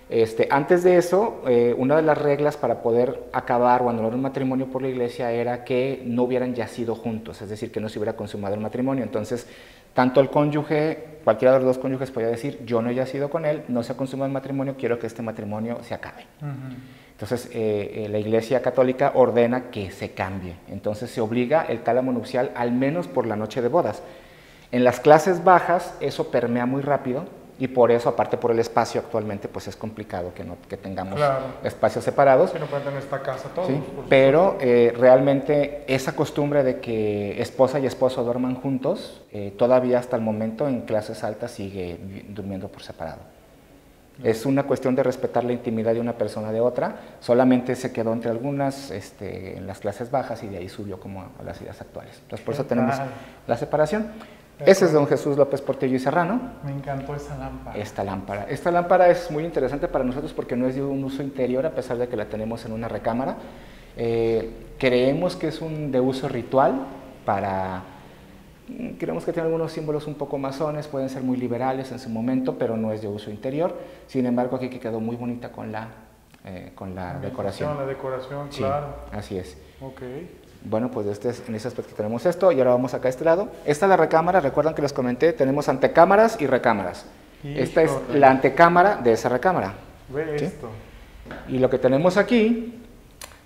Este, antes de eso, eh, una de las reglas para poder acabar o anular un matrimonio por la iglesia era que no hubieran yacido juntos, es decir, que no se hubiera consumado el matrimonio. Entonces, tanto el cónyuge, cualquiera de los dos cónyuges podía decir, yo no he yacido con él, no se ha consumado el matrimonio, quiero que este matrimonio se acabe. Entonces, eh, eh, la Iglesia Católica ordena que se cambie. Entonces, se obliga el tálamo nupcial al menos por la noche de bodas. En las clases bajas, eso permea muy rápido y por eso, aparte por el espacio actualmente, pues es complicado que, no, que tengamos Claro. espacios separados. Si no pueden tener esta casa todos. ¿sí? Pero eh, realmente esa costumbre de que esposa y esposo duerman juntos, eh, todavía hasta el momento en clases altas sigue durmiendo por separado. Es una cuestión de respetar la intimidad de una persona de otra, solamente se quedó entre algunas este, en las clases bajas y de ahí subió como a las ideas actuales. Entonces por eso ¿Qué tenemos la separación. Ese es don Jesús López Portillo y Serrano, Me encantó esa lámpara. esta lámpara. Esta lámpara es muy interesante para nosotros porque no es de un uso interior, a pesar de que la tenemos en una recámara. Eh, creemos que es un de uso ritual para... mm, Creemos que tiene algunos símbolos un poco masones, pueden ser muy liberales en su momento, pero no es de uso interior. Sin embargo, aquí que quedó muy bonita con la, eh, con la decoración. La decoración, Sí, claro. así es. Ok. Bueno, pues este es- en ese aspecto tenemos esto y ahora vamos acá a este lado. Esta es la recámara, recuerdan que les comenté, tenemos antecámaras y recámaras. Esta es la antecámara de esa recámara. Ve ¿Sí? esto. Y lo que tenemos aquí,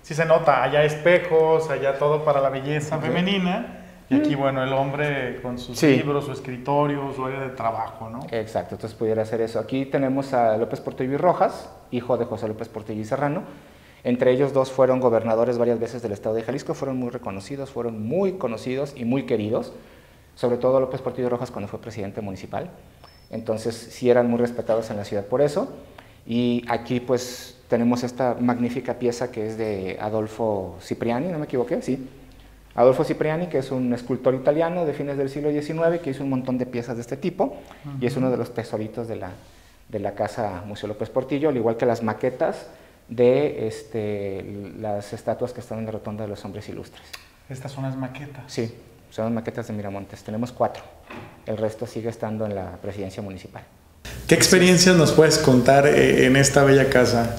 Sí se nota, allá espejos, allá todo para la belleza femenina. Y aquí, bueno, el hombre con sus Mm. Sí. libros, su escritorio, su área de trabajo, ¿no? exacto, entonces pudiera hacer eso. Aquí tenemos a López Portillo y Rojas, hijo de José López Portillo y Serrano. Entre ellos dos fueron gobernadores varias veces del estado de Jalisco, fueron muy reconocidos, fueron muy conocidos y muy queridos, sobre todo López Portillo Rojas cuando fue presidente municipal. Entonces sí eran muy respetados en la ciudad por eso. Y aquí pues tenemos esta magnífica pieza que es de Adolfo Cipriani, no me equivoqué, sí. Adolfo Cipriani, que es un escultor italiano de fines del siglo XIX, que hizo un montón de piezas de este tipo y es uno de los tesoritos de la, de la Casa Museo López Portillo, al igual que las maquetas de este, las estatuas que están en la Rotonda de los Hombres Ilustres. Estas son las maquetas. Sí, son maquetas de Miramontes, tenemos cuatro. El resto sigue estando en la presidencia municipal. ¿Qué experiencias nos puedes contar eh, en esta bella casa?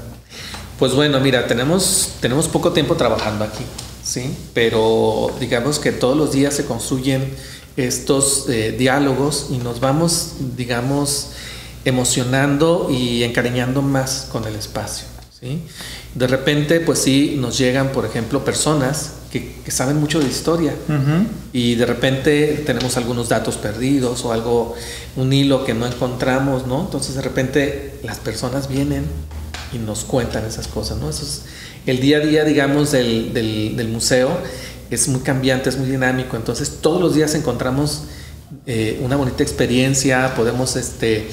Pues bueno, mira, tenemos, tenemos poco tiempo trabajando aquí, ¿sí? Pero digamos que todos los días se construyen estos eh, diálogos y nos vamos, digamos, emocionando y encariñando más con el espacio, ¿sí? De repente, pues sí, nos llegan, por ejemplo, personas que, que saben mucho de historia y de repente tenemos algunos datos perdidos o algo, un hilo que no encontramos, ¿no? Entonces de repente las personas vienen y nos cuentan esas cosas, ¿no? Eso es el día a día, digamos, del, del- del museo es muy cambiante, es muy dinámico, entonces todos los días encontramos eh, una bonita experiencia, podemos este,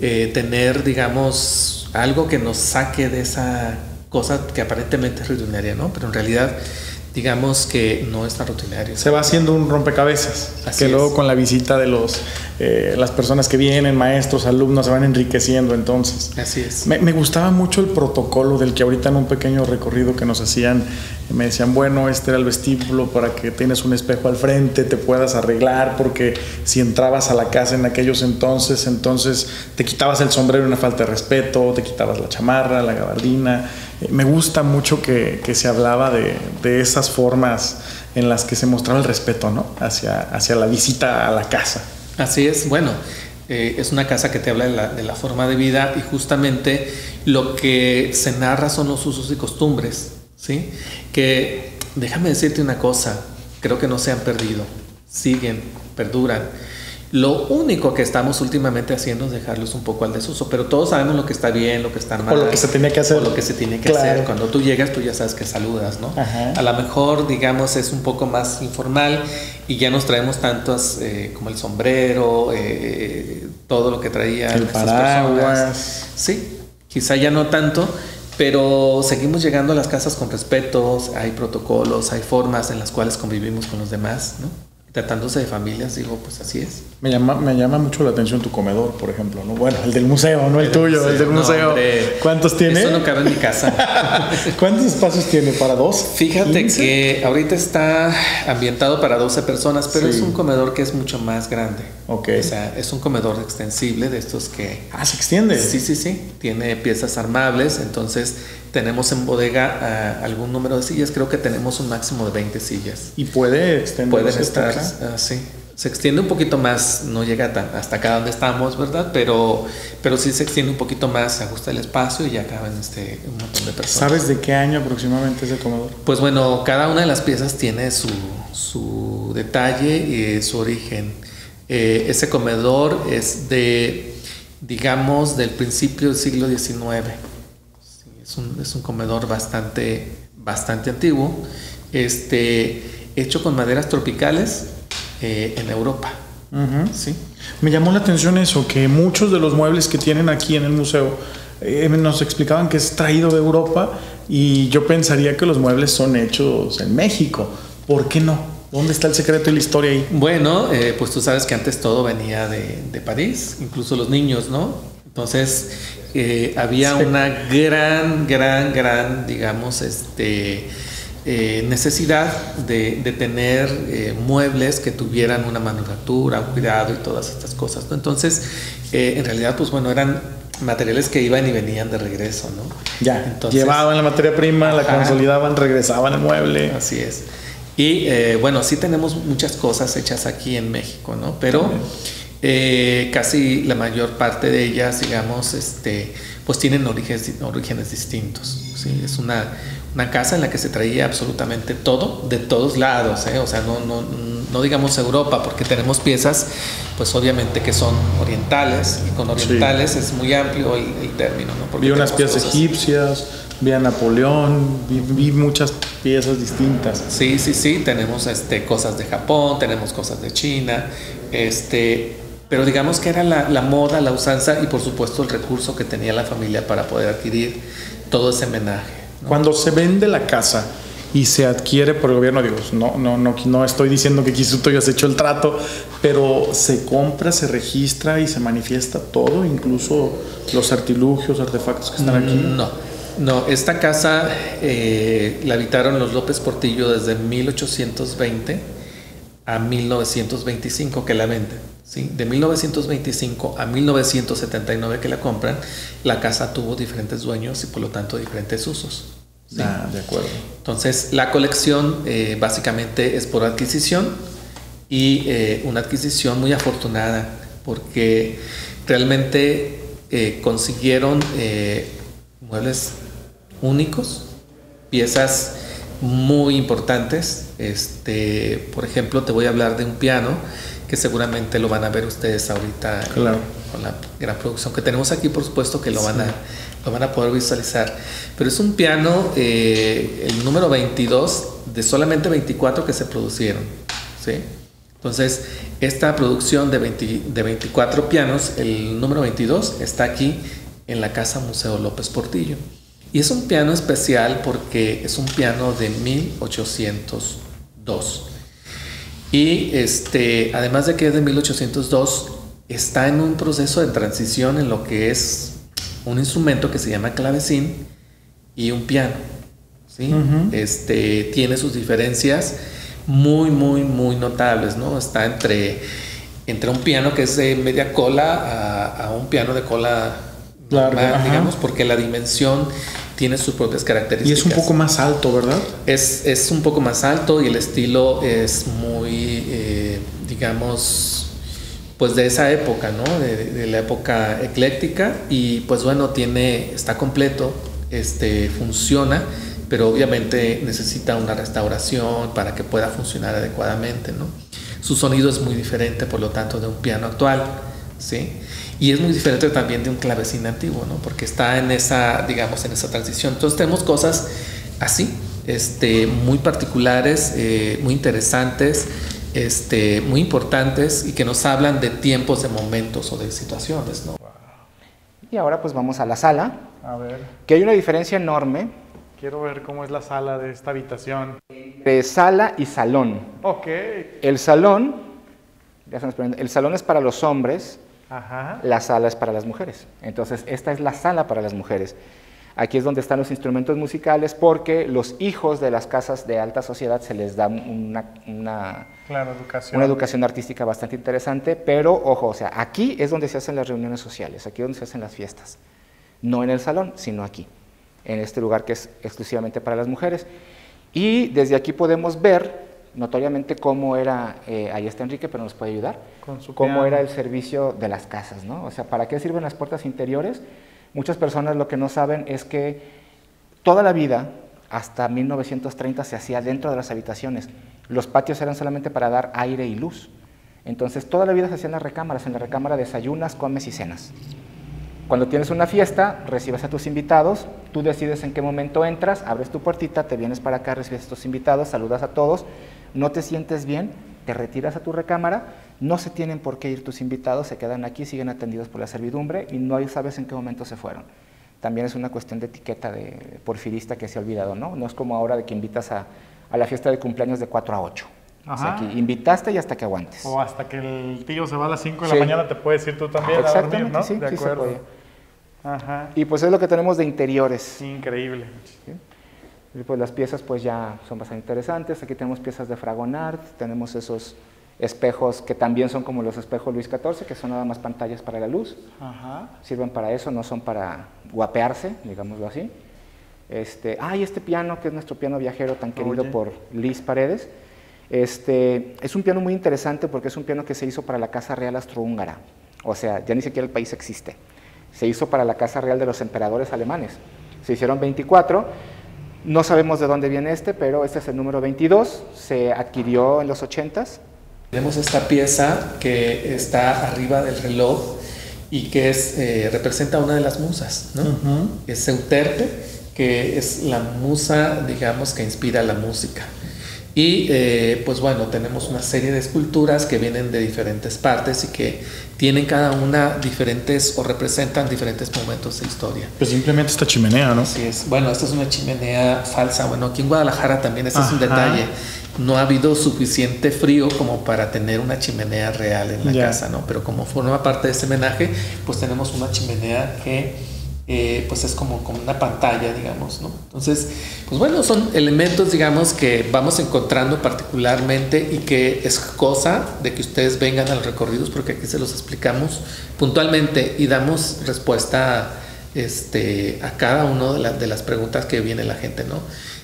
eh, tener, digamos, algo que nos saque de esa cosa que aparentemente es rutinaria, ¿no? Pero en realidad, digamos que no es tan rutinario. Se va haciendo un rompecabezas, Así que es. luego con la visita de los, eh, las personas que vienen, maestros, alumnos, se van enriqueciendo entonces. Así es. Me, me gustaba mucho el protocolo del que ahorita en un pequeño recorrido que nos hacían, me decían, bueno, este era el vestíbulo para que tienes un espejo al frente, te puedas arreglar, porque si entrabas a la casa en aquellos entonces, entonces te quitabas el sombrero una falta de respeto, te quitabas la chamarra, la gabardina. Me gusta mucho que, que se hablaba de, de esas formas en las que se mostraba el respeto, ¿no? Hacia, hacia la visita a la casa. Así es, bueno, eh, es una casa que te habla de la, de la forma de vida y justamente lo que se narra son los usos y costumbres, ¿sí? Que déjame decirte una cosa, creo que no se han perdido, siguen, perduran. Lo único que estamos últimamente haciendo es dejarlos un poco al desuso, pero todos sabemos lo que está bien, lo que está mal. lo que se tenía que hacer. O lo que se tiene que Claro. hacer. Cuando tú llegas, tú ya sabes que saludas, ¿no? Ajá. A lo mejor, digamos, es un poco más informal y ya nos traemos tantos eh, como el sombrero, eh, todo lo que traían El paraguas. personas. Sí, quizá ya no tanto, pero seguimos llegando a las casas con respetos, hay protocolos, hay formas en las cuales convivimos con los demás, ¿no? Tratándose de familias, digo, pues así es. Me llama, me llama mucho la atención tu comedor, por ejemplo, ¿no? Bueno, el del museo, no el, tuyo, el del No, museo. hombre, ¿Cuántos tiene? Eso no cabe en mi casa. ¿Cuántos espacios tiene? ¿Para dos? Fíjate que ahorita está ambientado para 12 personas, pero Sí. es un comedor que es mucho más grande. Ok. O sea, es un comedor extensible de estos que... Ah, se extiende. Sí, sí, sí. Tiene piezas armables, entonces tenemos en bodega ah, algún número de sillas. Creo que tenemos un máximo de 20 sillas. Y puede extenderse Pueden estar acá. así. Se extiende un poquito más, no llega tan hasta acá donde estamos, ¿verdad? Pero, pero sí se extiende un poquito más, se ajusta el espacio y ya caben este, un montón de personas. ¿Sabes de qué año aproximadamente es el comedor? Pues bueno, cada una de las piezas tiene su, su detalle y su origen. Eh, ese comedor es de, digamos, del principio del siglo XIX. Es, un, es un comedor bastante, bastante antiguo, este, hecho con maderas tropicales eh, en Europa. ¿sí? Me llamó la atención eso, que muchos de los muebles que tienen aquí en el museo eh, nos explicaban que es traído de Europa y yo pensaría que los muebles son hechos en México. ¿Por qué no? ¿Dónde está el secreto y la historia ahí? Bueno, eh, pues tú sabes que antes todo venía de, de París, incluso los niños, ¿no? Entonces eh, había Sí. una gran, gran, gran, digamos, este, eh, necesidad de, de tener eh, muebles que tuvieran una manufactura, un cuidado y todas estas cosas, ¿no? Entonces, en realidad, pues bueno, eran materiales que iban y venían de regreso, ¿no? Ya, Entonces- llevaban la materia prima, la Ajá. consolidaban, regresaban el mueble. Así es. Y bueno, sí tenemos muchas cosas hechas aquí en México, ¿no? Pero eh, casi la mayor parte de ellas, digamos, este, pues tienen orígenes, orígenes distintos. ¿sí? Es una, una casa en la que se traía absolutamente todo, de todos lados, ¿eh? o sea, no, no, no digamos Europa, porque tenemos piezas, pues obviamente que son orientales, y con orientales es muy amplio el, término. ¿no? Vi unas piezas egipcias, vi a Napoleón, vi, muchas piezas distintas. Sí, sí, sí, tenemos este, cosas de Japón, tenemos cosas de China, este, pero digamos que era la, la moda, la usanza y por supuesto el recurso que tenía la familia para poder adquirir todo ese menaje. Cuando se vende la casa y se adquiere por el gobierno, digo, no, no, no, no estoy diciendo que quizás tú hayas hecho el trato, pero se compra, se registra y se manifiesta todo, incluso los artilugios, artefactos que están aquí. No, no, esta casa eh, la habitaron los López Portillo desde 1820 a 1925 que la venden. ¿Sí? De 1925 a 1979 que la compran, la casa tuvo diferentes dueños y por lo tanto diferentes usos. Ah, de acuerdo. Entonces, la colección eh, básicamente es por adquisición y eh, una adquisición muy afortunada porque realmente eh, consiguieron muebles únicos, piezas muy importantes. Este, por ejemplo, te voy a hablar de un piano que seguramente lo van a ver ustedes ahorita con la gran producción que tenemos aquí, por supuesto que lo van a lo van a poder visualizar. Pero es un piano, eh, el número 22 de solamente 24 que se producieron. ¿sí? Entonces, esta producción de, de 24 pianos, el número 22, está aquí en la Casa Museo López Portillo. Y es un piano especial porque es un piano de 1802. Y este, además de que es de 1802, está en un proceso de transición en lo que es un instrumento que se llama clavecín y un piano. ¿sí? este, tiene sus diferencias muy, muy, muy notables. ¿no? Está entre, entre un piano que es de media cola a un piano de cola digamos, porque la dimensión tiene sus propias características. Y es un poco más alto, ¿verdad? Es, es un poco más alto y el estilo es muy, eh, digamos, pues de esa época, ¿no? De, la época ecléctica y pues bueno, tiene, está completo, este, funciona, pero obviamente necesita una restauración para que pueda funcionar adecuadamente, ¿no? Su sonido es muy diferente, por lo tanto, de un piano actual, ¿sí? Y es muy diferente también de un clavecín antiguo, ¿no? Porque está en esa, digamos, en esa transición. Entonces tenemos cosas así, este, muy particulares, eh, muy interesantes, este, muy importantes y que nos hablan de tiempos, de momentos o de situaciones, ¿no? Y ahora pues vamos a la sala. A ver. Que hay una diferencia enorme. Quiero ver cómo es la sala de esta habitación. De sala y salón. Ok. El salón, el salón es para los hombres, la sala es para las mujeres. Entonces, esta es la sala para las mujeres. Aquí es donde están los instrumentos musicales porque los hijos de las casas de alta sociedad se les da una, una, educación. una educación artística bastante interesante, pero ojo, o sea, aquí es donde se hacen las reuniones sociales, aquí es donde se hacen las fiestas. No en el salón, sino aquí, en este lugar que es exclusivamente para las mujeres. Y desde aquí podemos ver notoriamente cómo era, eh, ahí está Enrique, pero nos puede ayudar, cómo era el servicio de las casas, ¿no? O sea, ¿para qué sirven las puertas interiores? Muchas personas lo que no saben es que toda la vida, hasta 1930, se hacía dentro de las habitaciones. Los patios eran solamente para dar aire y luz. Entonces, toda la vida se hacía en las recámaras. En la recámara desayunas, comes y cenas. Cuando tienes una fiesta, recibes a tus invitados, tú decides en qué momento entras, abres tu puertita, te vienes para acá, recibes a tus invitados, saludas a todos, no te sientes bien, te retiras a tu recámara, no se tienen por qué ir tus invitados, se quedan aquí, siguen atendidos por la servidumbre y no sabes en qué momento se fueron. También es una cuestión de etiqueta de porfirista que se ha olvidado, ¿no? No es como ahora de que invitas a, la fiesta de cumpleaños de 4 a 8. O sea, aquí invitaste y hasta que aguantes. O hasta que el tío se va a las 5 de la mañana, te puedes ir tú también Exactamente, a dormir, ¿no? Sí, de acuerdo. Sí Ajá. Y pues es lo que tenemos de interiores. Increíble. Y pues las piezas pues ya son bastante interesantes. Aquí tenemos piezas de Fragonard, tenemos esos espejos que también son como los espejos Luis XIV, que son nada más pantallas para la luz. Sirven para eso, no son para guapearse, digámoslo así. Este, ah, este piano, que es nuestro piano viajero tan querido por Liz Paredes. Este, es un piano muy interesante porque es un piano que se hizo para la Casa Real Astrohúngara. O sea, ya ni siquiera el país existe. Se hizo para la Casa Real de los emperadores alemanes. Se hicieron 24. No sabemos de dónde viene este, pero este es el número 22. Se adquirió en los 80s. Tenemos esta pieza que está arriba del reloj y que es, eh, representa una de las musas, ¿no? Es Euterpe, que es la musa, digamos, que inspira la música. Y eh, pues bueno, tenemos una serie de esculturas que vienen de diferentes partes y que tienen cada una diferentes o representan diferentes momentos de historia. Pues simplemente esta chimenea, ¿no? Así es. Bueno, esta es una chimenea falsa. Bueno, aquí en Guadalajara también ese es un detalle. No ha habido suficiente frío como para tener una chimenea real en la casa, ¿no? Pero como forma parte de este homenaje, pues tenemos una chimenea que eh, pues es como, como una pantalla, digamos, ¿no? Entonces, pues bueno, son elementos, digamos, que vamos encontrando particularmente y que es cosa de que ustedes vengan a los recorridos porque aquí se los explicamos puntualmente y damos respuesta este, a cada una de, de las preguntas que viene la gente, ¿no?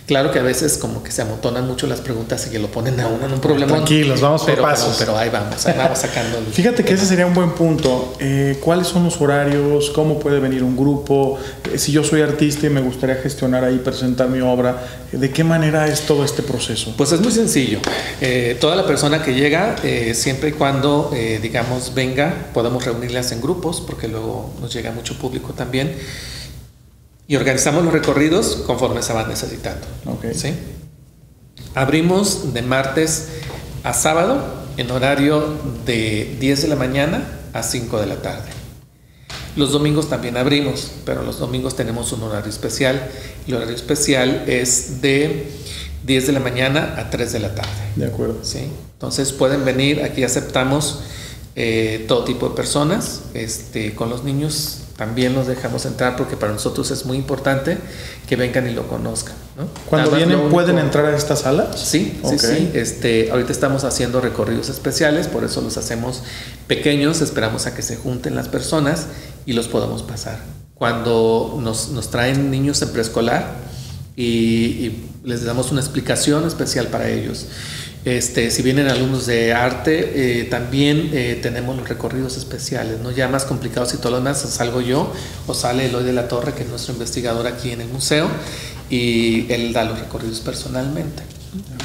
Claro que a veces como que se amotonan mucho las preguntas y que lo ponen a uno en un problema. Tranquilos, vamos por pero, pasos. Pero, ahí vamos, ahí vamos sacando. Fíjate que ese sería un buen punto. Eh, ¿Cuáles son los horarios? ¿Cómo puede venir un grupo? Eh, si yo soy artista y me gustaría gestionar ahí, presentar mi obra, ¿de qué manera es todo este proceso? Pues es muy sencillo. Eh, toda la persona que llega, siempre y cuando, digamos, venga, podemos reunirlas en grupos, porque luego nos llega mucho público también y organizamos los recorridos conforme se van necesitando. ¿sí? Abrimos de martes a sábado en horario de 10 de la mañana a 5 de la tarde. Los domingos también abrimos, pero los domingos tenemos un horario especial. El horario especial es de 10 de la mañana a 3 de la tarde. De acuerdo. ¿sí? Entonces pueden venir, aquí aceptamos eh, todo tipo de personas. Este, con los niños también los dejamos entrar porque para nosotros es muy importante que vengan y lo conozcan. Cuando vienen, ¿pueden entrar a esta sala? Sí, sí, sí. Este, ahorita estamos haciendo recorridos especiales, por eso los hacemos pequeños, esperamos a que se junten las personas y los podamos pasar. Cuando nos, nos traen niños en preescolar y, y les damos una explicación especial para ellos. Este, si vienen alumnos de arte, eh, también eh, tenemos los recorridos especiales, ¿no? ya más complicados y todo lo demás, salgo yo o sale Eloy de la Torre, que es nuestro investigador aquí en el museo, y él da los recorridos personalmente.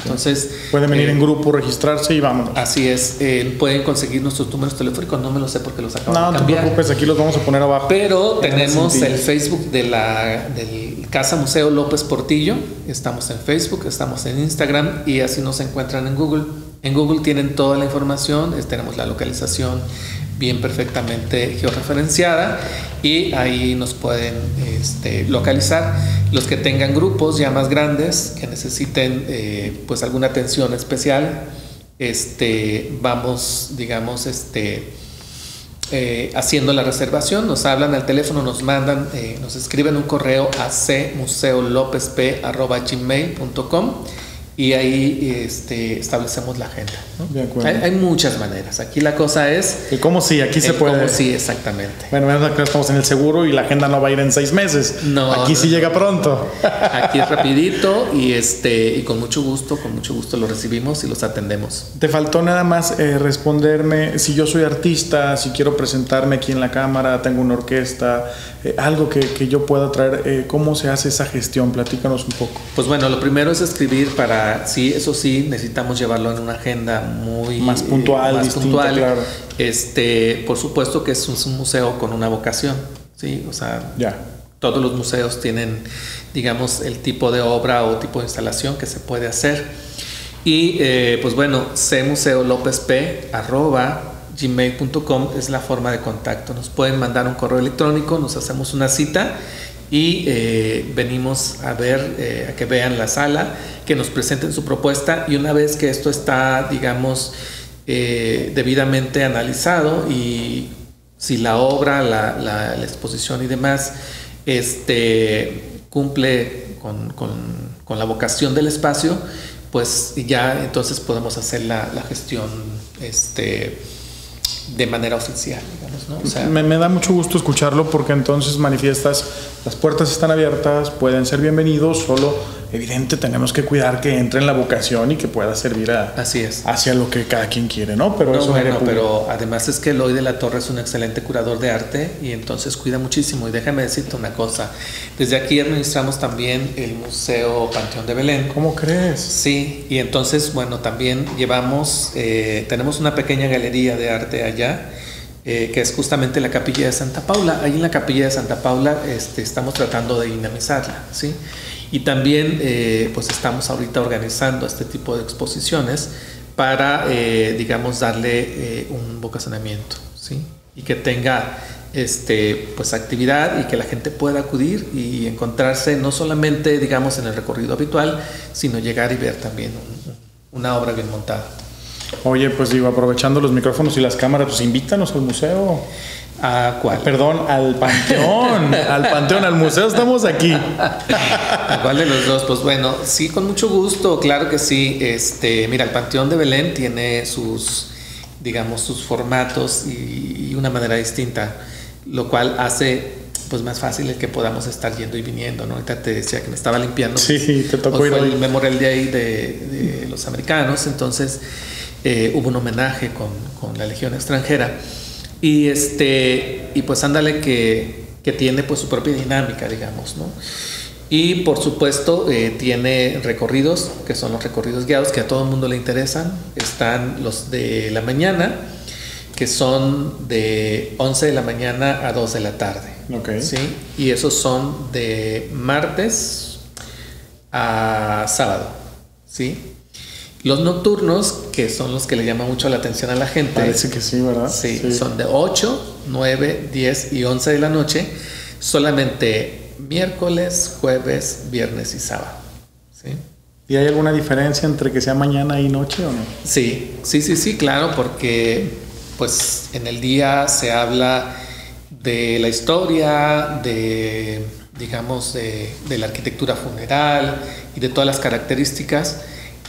Entonces. Pueden venir en eh, grupo, registrarse y vámonos. Así es. Eh, pueden conseguir nuestros números telefónicos. No me lo sé porque los acabo de cambiar. No te preocupes, aquí los vamos a poner abajo. Pero tenemos el Facebook de la del Casa Museo López Portillo. Estamos en Facebook, estamos en Instagram y así nos encuentran en Google. En Google tienen toda la información, tenemos la localización bien perfectamente georreferenciada y ahí nos pueden este, localizar. Los que tengan grupos ya más grandes que necesiten eh, pues alguna atención especial este vamos digamos este eh, haciendo la reservación nos hablan al teléfono nos mandan eh, nos escriben un correo a cmuseolopezp@gmail.com y ahí este, establecemos la agenda. Hay, muchas maneras. Aquí la cosa es... El cómo sí, aquí se puede. Cómo sí, exactamente. Bueno, estamos en el seguro y la agenda no va a ir en seis meses. No. Aquí sí llega pronto. Aquí es rapidito y, este, y con mucho gusto, con mucho gusto lo recibimos y los atendemos. Te faltó nada más eh, responderme si yo soy artista, si quiero presentarme aquí en la cámara, tengo una orquesta, eh, algo que, que, yo pueda traer. Eh, ¿Cómo se hace esa gestión? Platícanos un poco. Pues bueno, lo primero es escribir para sí, eso sí, necesitamos llevarlo en una agenda muy más puntual, más puntual. Este, por supuesto que es un, museo con una vocación, sí, o sea, ya. todos los museos tienen, digamos, el tipo de obra o tipo de instalación que se puede hacer. Y eh, pues bueno, arroba gmail.com es la forma de contacto. Nos pueden mandar un correo electrónico, nos hacemos una cita y eh, venimos a ver, eh, a que vean la sala, que nos presenten su propuesta y una vez que esto está, digamos, eh, debidamente analizado y si la obra, la, exposición y demás este, cumple con, la vocación del espacio, pues ya entonces podemos hacer la, la gestión este, de manera oficial, me, me, da mucho gusto escucharlo porque entonces manifiestas las puertas están abiertas, pueden ser bienvenidos, solo evidente tenemos que cuidar que entre en la vocación y que pueda servir a, Así es. hacia lo que cada quien quiere, ¿no? Pero No, eso bueno, pero además es que Eloy de la Torre es un excelente curador de arte y entonces cuida muchísimo. Y déjame decirte una cosa, desde aquí administramos también el Museo Panteón de Belén. ¿Cómo crees? Sí, y entonces, bueno, también llevamos, eh, tenemos una pequeña galería de arte allá, eh, que es justamente la capilla de Santa Paula. Ahí en la capilla de Santa Paula este, estamos tratando de dinamizarla, ¿sí? Y también, eh, pues estamos ahorita organizando este tipo de exposiciones para, eh, digamos, darle eh, un vocacionamiento, ¿sí? Y que tenga este, pues actividad y que la gente pueda acudir y encontrarse no solamente, digamos, en el recorrido habitual, sino llegar y ver también un- una obra bien montada. Oye, pues digo, aprovechando los micrófonos y las cámaras, pues invítanos al museo. ¿A cuál? Perdón, al panteón. al panteón, al museo estamos aquí. ¿A cuál de los dos? Pues bueno, sí, con mucho gusto, claro que sí. Este, mira, el Panteón de Belén tiene sus, digamos, sus formatos y, y una manera distinta, lo cual hace pues más fácil el que podamos estar yendo y viniendo, ¿no? Ahorita te decía que me estaba limpiando. Sí, te tocó ir fue el Memorial Day de, de los americanos, entonces eh, hubo un homenaje con, con la Legión extranjera. Y este, y pues ándale que, que tiene pues su propia dinámica, digamos, ¿no? Y por supuesto eh, tiene recorridos, que son los recorridos guiados, que a todo el mundo le interesan. Están los de la mañana, que son de 11 de la mañana a 2 de la tarde. Ok. ¿sí? Y esos son de martes a sábado. ¿sí? Los nocturnos, que son los que le llaman mucho la atención a la gente. Parece que sí, ¿verdad? Sí, son de 8, 9, 10 y 11 de la noche, solamente miércoles, jueves, viernes y sábado. ¿sí? ¿Y hay alguna diferencia entre que sea mañana y noche o no? Sí, sí, sí, sí, claro, porque pues en el día se habla de la historia, de digamos de, de la arquitectura funeral y de todas las características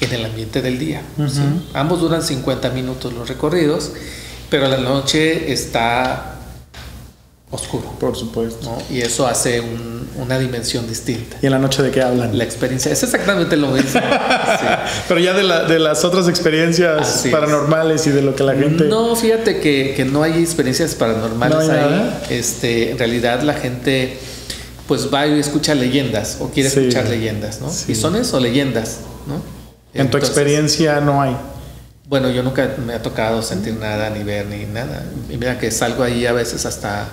en el ambiente del día. ¿sí? Ambos duran 50 minutos los recorridos, pero la noche está oscuro, Por supuesto. ¿no? Y eso hace un- una dimensión distinta. ¿Y en la noche de qué hablan? La experiencia es exactamente lo mismo. Sí. Pero ya de, la- de las otras experiencias Así es. paranormales y de lo que la gente... No, fíjate que, que no hay experiencias paranormales ¿No hay ahí. nada? Este, en realidad la gente pues va y escucha leyendas o quiere Sí. escuchar leyendas, ¿no? Sí. Y son eso, leyendas, ¿no? En tu experiencia no hay. Bueno, yo nunca me ha tocado sentir nada, ni ver, ni nada. Y mira que salgo ahí a veces hasta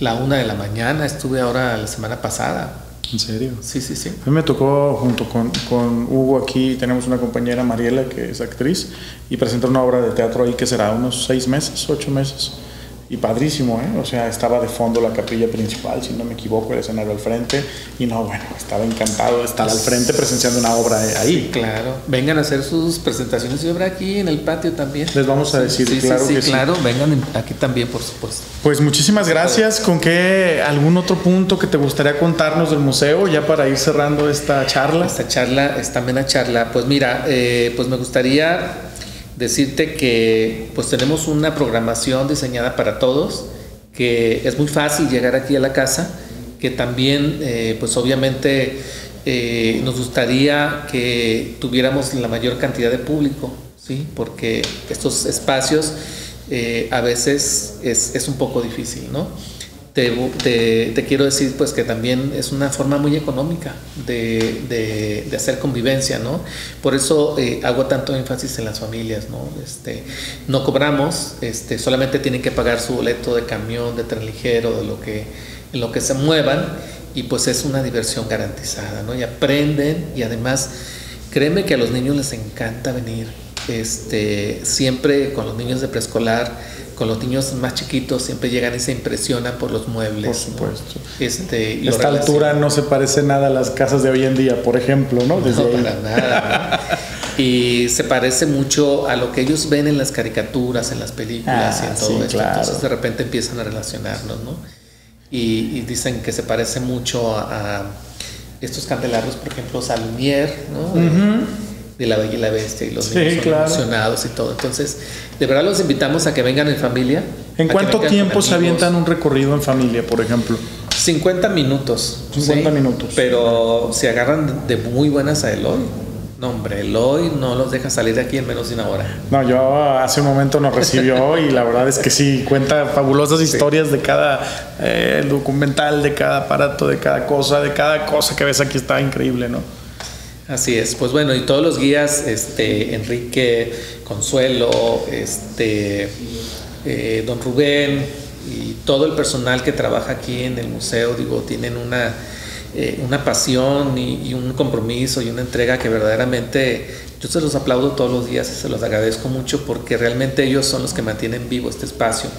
la una de la mañana. Estuve ahora la semana pasada. ¿En serio? Sí, sí, sí. A mí me tocó junto con, con Hugo aquí, tenemos una compañera Mariela que es actriz y presentó una obra de teatro ahí que será unos seis meses, ocho meses. Y padrísimo, ¿eh? O sea, estaba de fondo la capilla principal, si no me equivoco, el escenario al frente. Y no, bueno, estaba encantado de estar al frente presenciando una obra eh, ahí. Claro. Vengan a hacer sus presentaciones de obra aquí en el patio también. Les vamos a decir, Sí, claro sí, que sí. claro. Vengan en- aquí también, por supuesto. Pues muchísimas gracias. ¿Con qué algún otro punto que te gustaría contarnos del museo ya para ir cerrando esta charla? Esta charla, esta amena charla, pues mira, eh, pues me gustaría decirte que pues tenemos una programación diseñada para todos, que es muy fácil llegar aquí a la casa, que también eh, pues obviamente eh, nos gustaría que tuviéramos la mayor cantidad de público, ¿sí? porque estos espacios eh, a veces es, es un poco difícil, ¿no? Te, quiero decir pues que también es una forma muy económica de hacer convivencia, ¿no? Por eso eh, hago tanto énfasis en las familias, ¿no? Este, no cobramos, este, solamente tienen que pagar su boleto de camión, de tren ligero, de lo que, en lo que se muevan y pues es una diversión garantizada, ¿no? Y aprenden y además créeme que a los niños les encanta venir, este, siempre con los niños de preescolar, con los niños más chiquitos siempre llegan y se impresionan por los muebles. Por ¿no? supuesto. Este, y lo Esta altura no se parece nada a las casas de hoy en día, por ejemplo, ¿no? Desde no, ahí. para nada. ¿no? Y se parece mucho a lo que ellos ven en las caricaturas, en las películas Ah, y en todo sí, esto. claro. Entonces de repente empiezan a relacionarnos, ¿no? Y, y dicen que se parece mucho a, a estos candelabros, por ejemplo, Salumier, ¿no? De- De la Bella y la Bestia y los Sí, niños son claro. emocionados y todo. Entonces, de verdad los invitamos a que vengan en familia. ¿En cuánto tiempo se avientan un recorrido en familia, por ejemplo? 50 minutos. 50 minutos. Pero se agarran de muy buenas a Eloy. No, hombre, Eloy no los deja salir de aquí en menos de una hora. No, yo hace un momento nos recibió y la verdad es que sí, cuenta fabulosas historias de cada eh, documental, de cada aparato, de cada cosa, de cada cosa que ves aquí está increíble, ¿no? Así es, pues bueno, y todos los guías, este, Enrique, Consuelo, este, eh, Don Rubén y todo el personal que trabaja aquí en el museo, digo, tienen una eh, una pasión y, un compromiso y una entrega que verdaderamente yo se los aplaudo todos los días y se los agradezco mucho porque realmente ellos son los que mantienen vivo este espacio.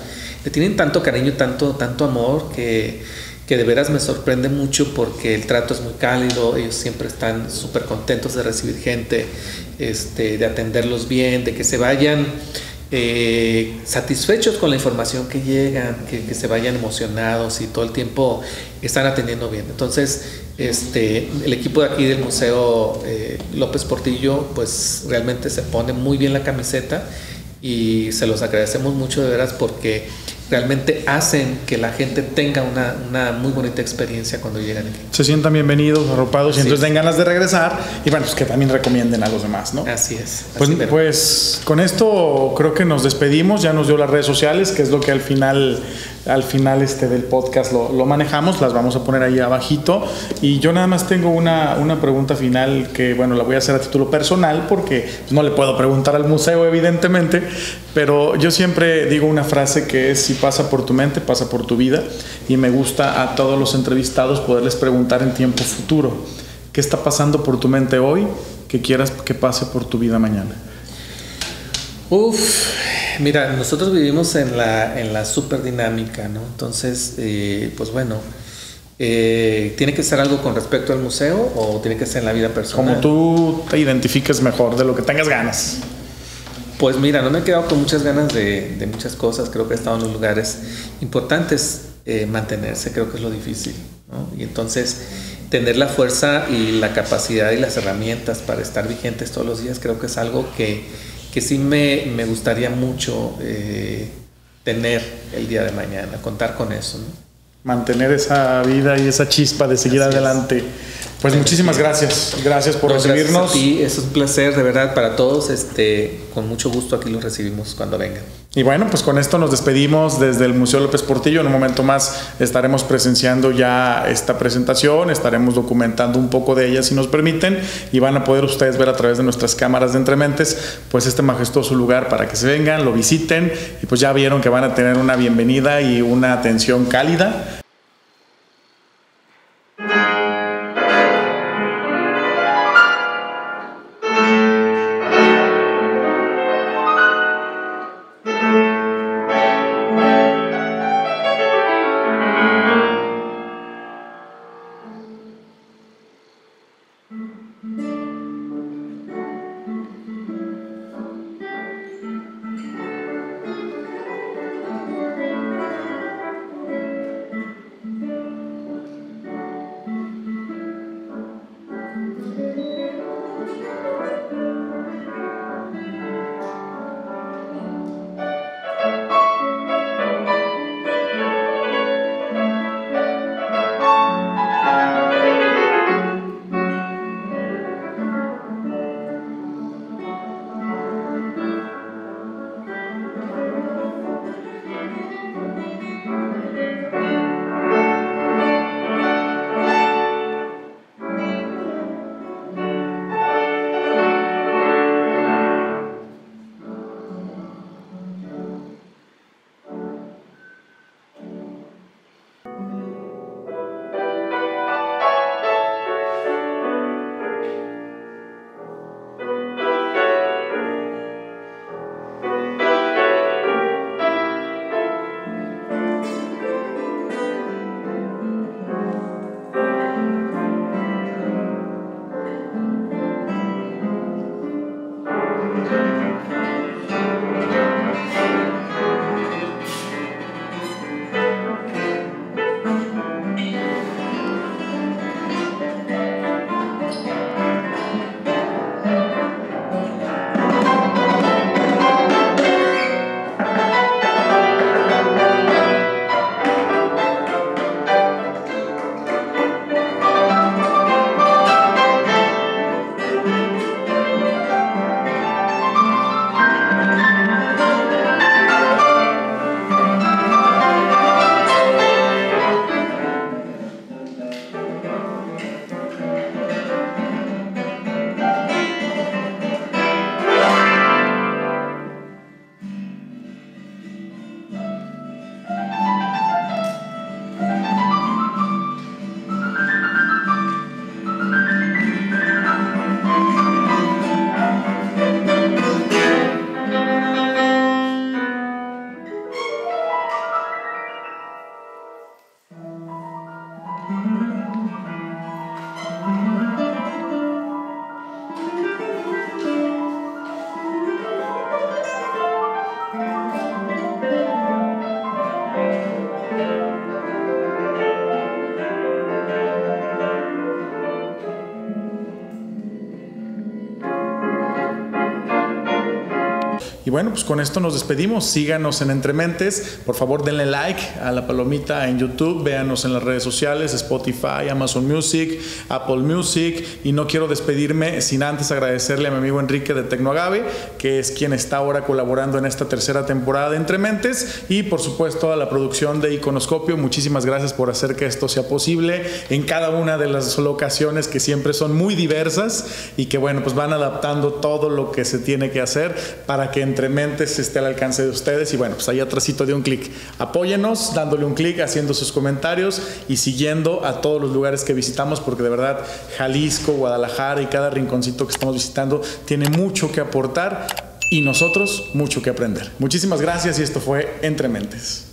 Le tienen tanto cariño, tanto, tanto amor que, que de veras me sorprende mucho porque el trato es muy cálido, ellos siempre están súper contentos de recibir gente, este, de atenderlos bien, de que se vayan eh, satisfechos con la información que llegan, que, se vayan emocionados y todo el tiempo están atendiendo bien. Entonces, este, el equipo de aquí del Museo eh, López Portillo, pues realmente se pone muy bien la camiseta y se los agradecemos mucho de veras porque realmente hacen que la gente tenga una, una, muy bonita experiencia cuando llegan aquí. Se sientan bienvenidos, arropados y entonces den ganas de regresar y bueno, pues que también recomienden a los demás, ¿no? Así es. Pues, pues con esto creo que nos despedimos, ya nos dio las redes sociales, que es lo que al final al final este del podcast lo, lo, manejamos, las vamos a poner ahí abajito. Y yo nada más tengo una, una, pregunta final que, bueno, la voy a hacer a título personal porque no le puedo preguntar al museo, evidentemente, pero yo siempre digo una frase que es, pasa por tu mente, pasa por tu vida. Y me gusta a todos los entrevistados poderles preguntar en tiempo futuro, ¿qué está pasando por tu mente hoy que quieras que pase por tu vida mañana? Uf, mira, nosotros vivimos en la, en la super dinámica, ¿no? Entonces, eh, pues bueno, eh, ¿tiene que ser algo con respecto al museo o tiene que ser en la vida personal? Como tú te identifiques mejor, de lo que tengas ganas. Pues mira, no me he quedado con muchas ganas de, de muchas cosas, creo que he estado en los lugares importantes, eh, mantenerse creo que es lo difícil, ¿no? Y entonces tener la fuerza y la capacidad y las herramientas para estar vigentes todos los días creo que es algo que que sí me, me gustaría mucho eh, tener el día de mañana, contar con eso. Mantener esa vida y esa chispa de seguir adelante. Pues muchísimas gracias, gracias por recibirnos. Sí, es un placer de verdad para todos. Este, con mucho gusto aquí los recibimos cuando vengan. Y bueno, pues con esto nos despedimos desde el Museo López Portillo. En un momento más estaremos presenciando ya esta presentación, estaremos documentando un poco de ella si nos permiten y van a poder ustedes ver a través de nuestras cámaras de entrementes pues este majestuoso lugar para que se vengan, lo visiten y pues ya vieron que van a tener una bienvenida y una atención cálida Y bueno, pues con esto nos despedimos. Síganos en Entrementes. Por favor, denle like a la palomita en YouTube. Véanos en las redes sociales, Spotify, Amazon Music, Apple Music. Y no quiero despedirme sin antes agradecerle a mi amigo Enrique de Tecnoagave, que es quien está ahora colaborando en esta tercera temporada de Entrementes. Y por supuesto a la producción de Iconoscopio. Muchísimas gracias por hacer que esto sea posible en cada una de las locaciones que siempre son muy diversas y que bueno, pues van adaptando todo lo que se tiene que hacer para que Entre Mentes esté al alcance de ustedes y bueno, pues ahí atrásito de un clic. Apóyenos dándole un clic, haciendo sus comentarios y siguiendo a todos los lugares que visitamos porque de verdad Jalisco, Guadalajara y cada rinconcito que estamos visitando tiene mucho que aportar y nosotros mucho que aprender. Muchísimas gracias y esto fue Entre Mentes.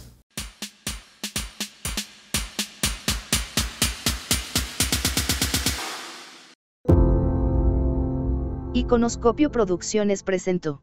Iconoscopio Producciones presentó.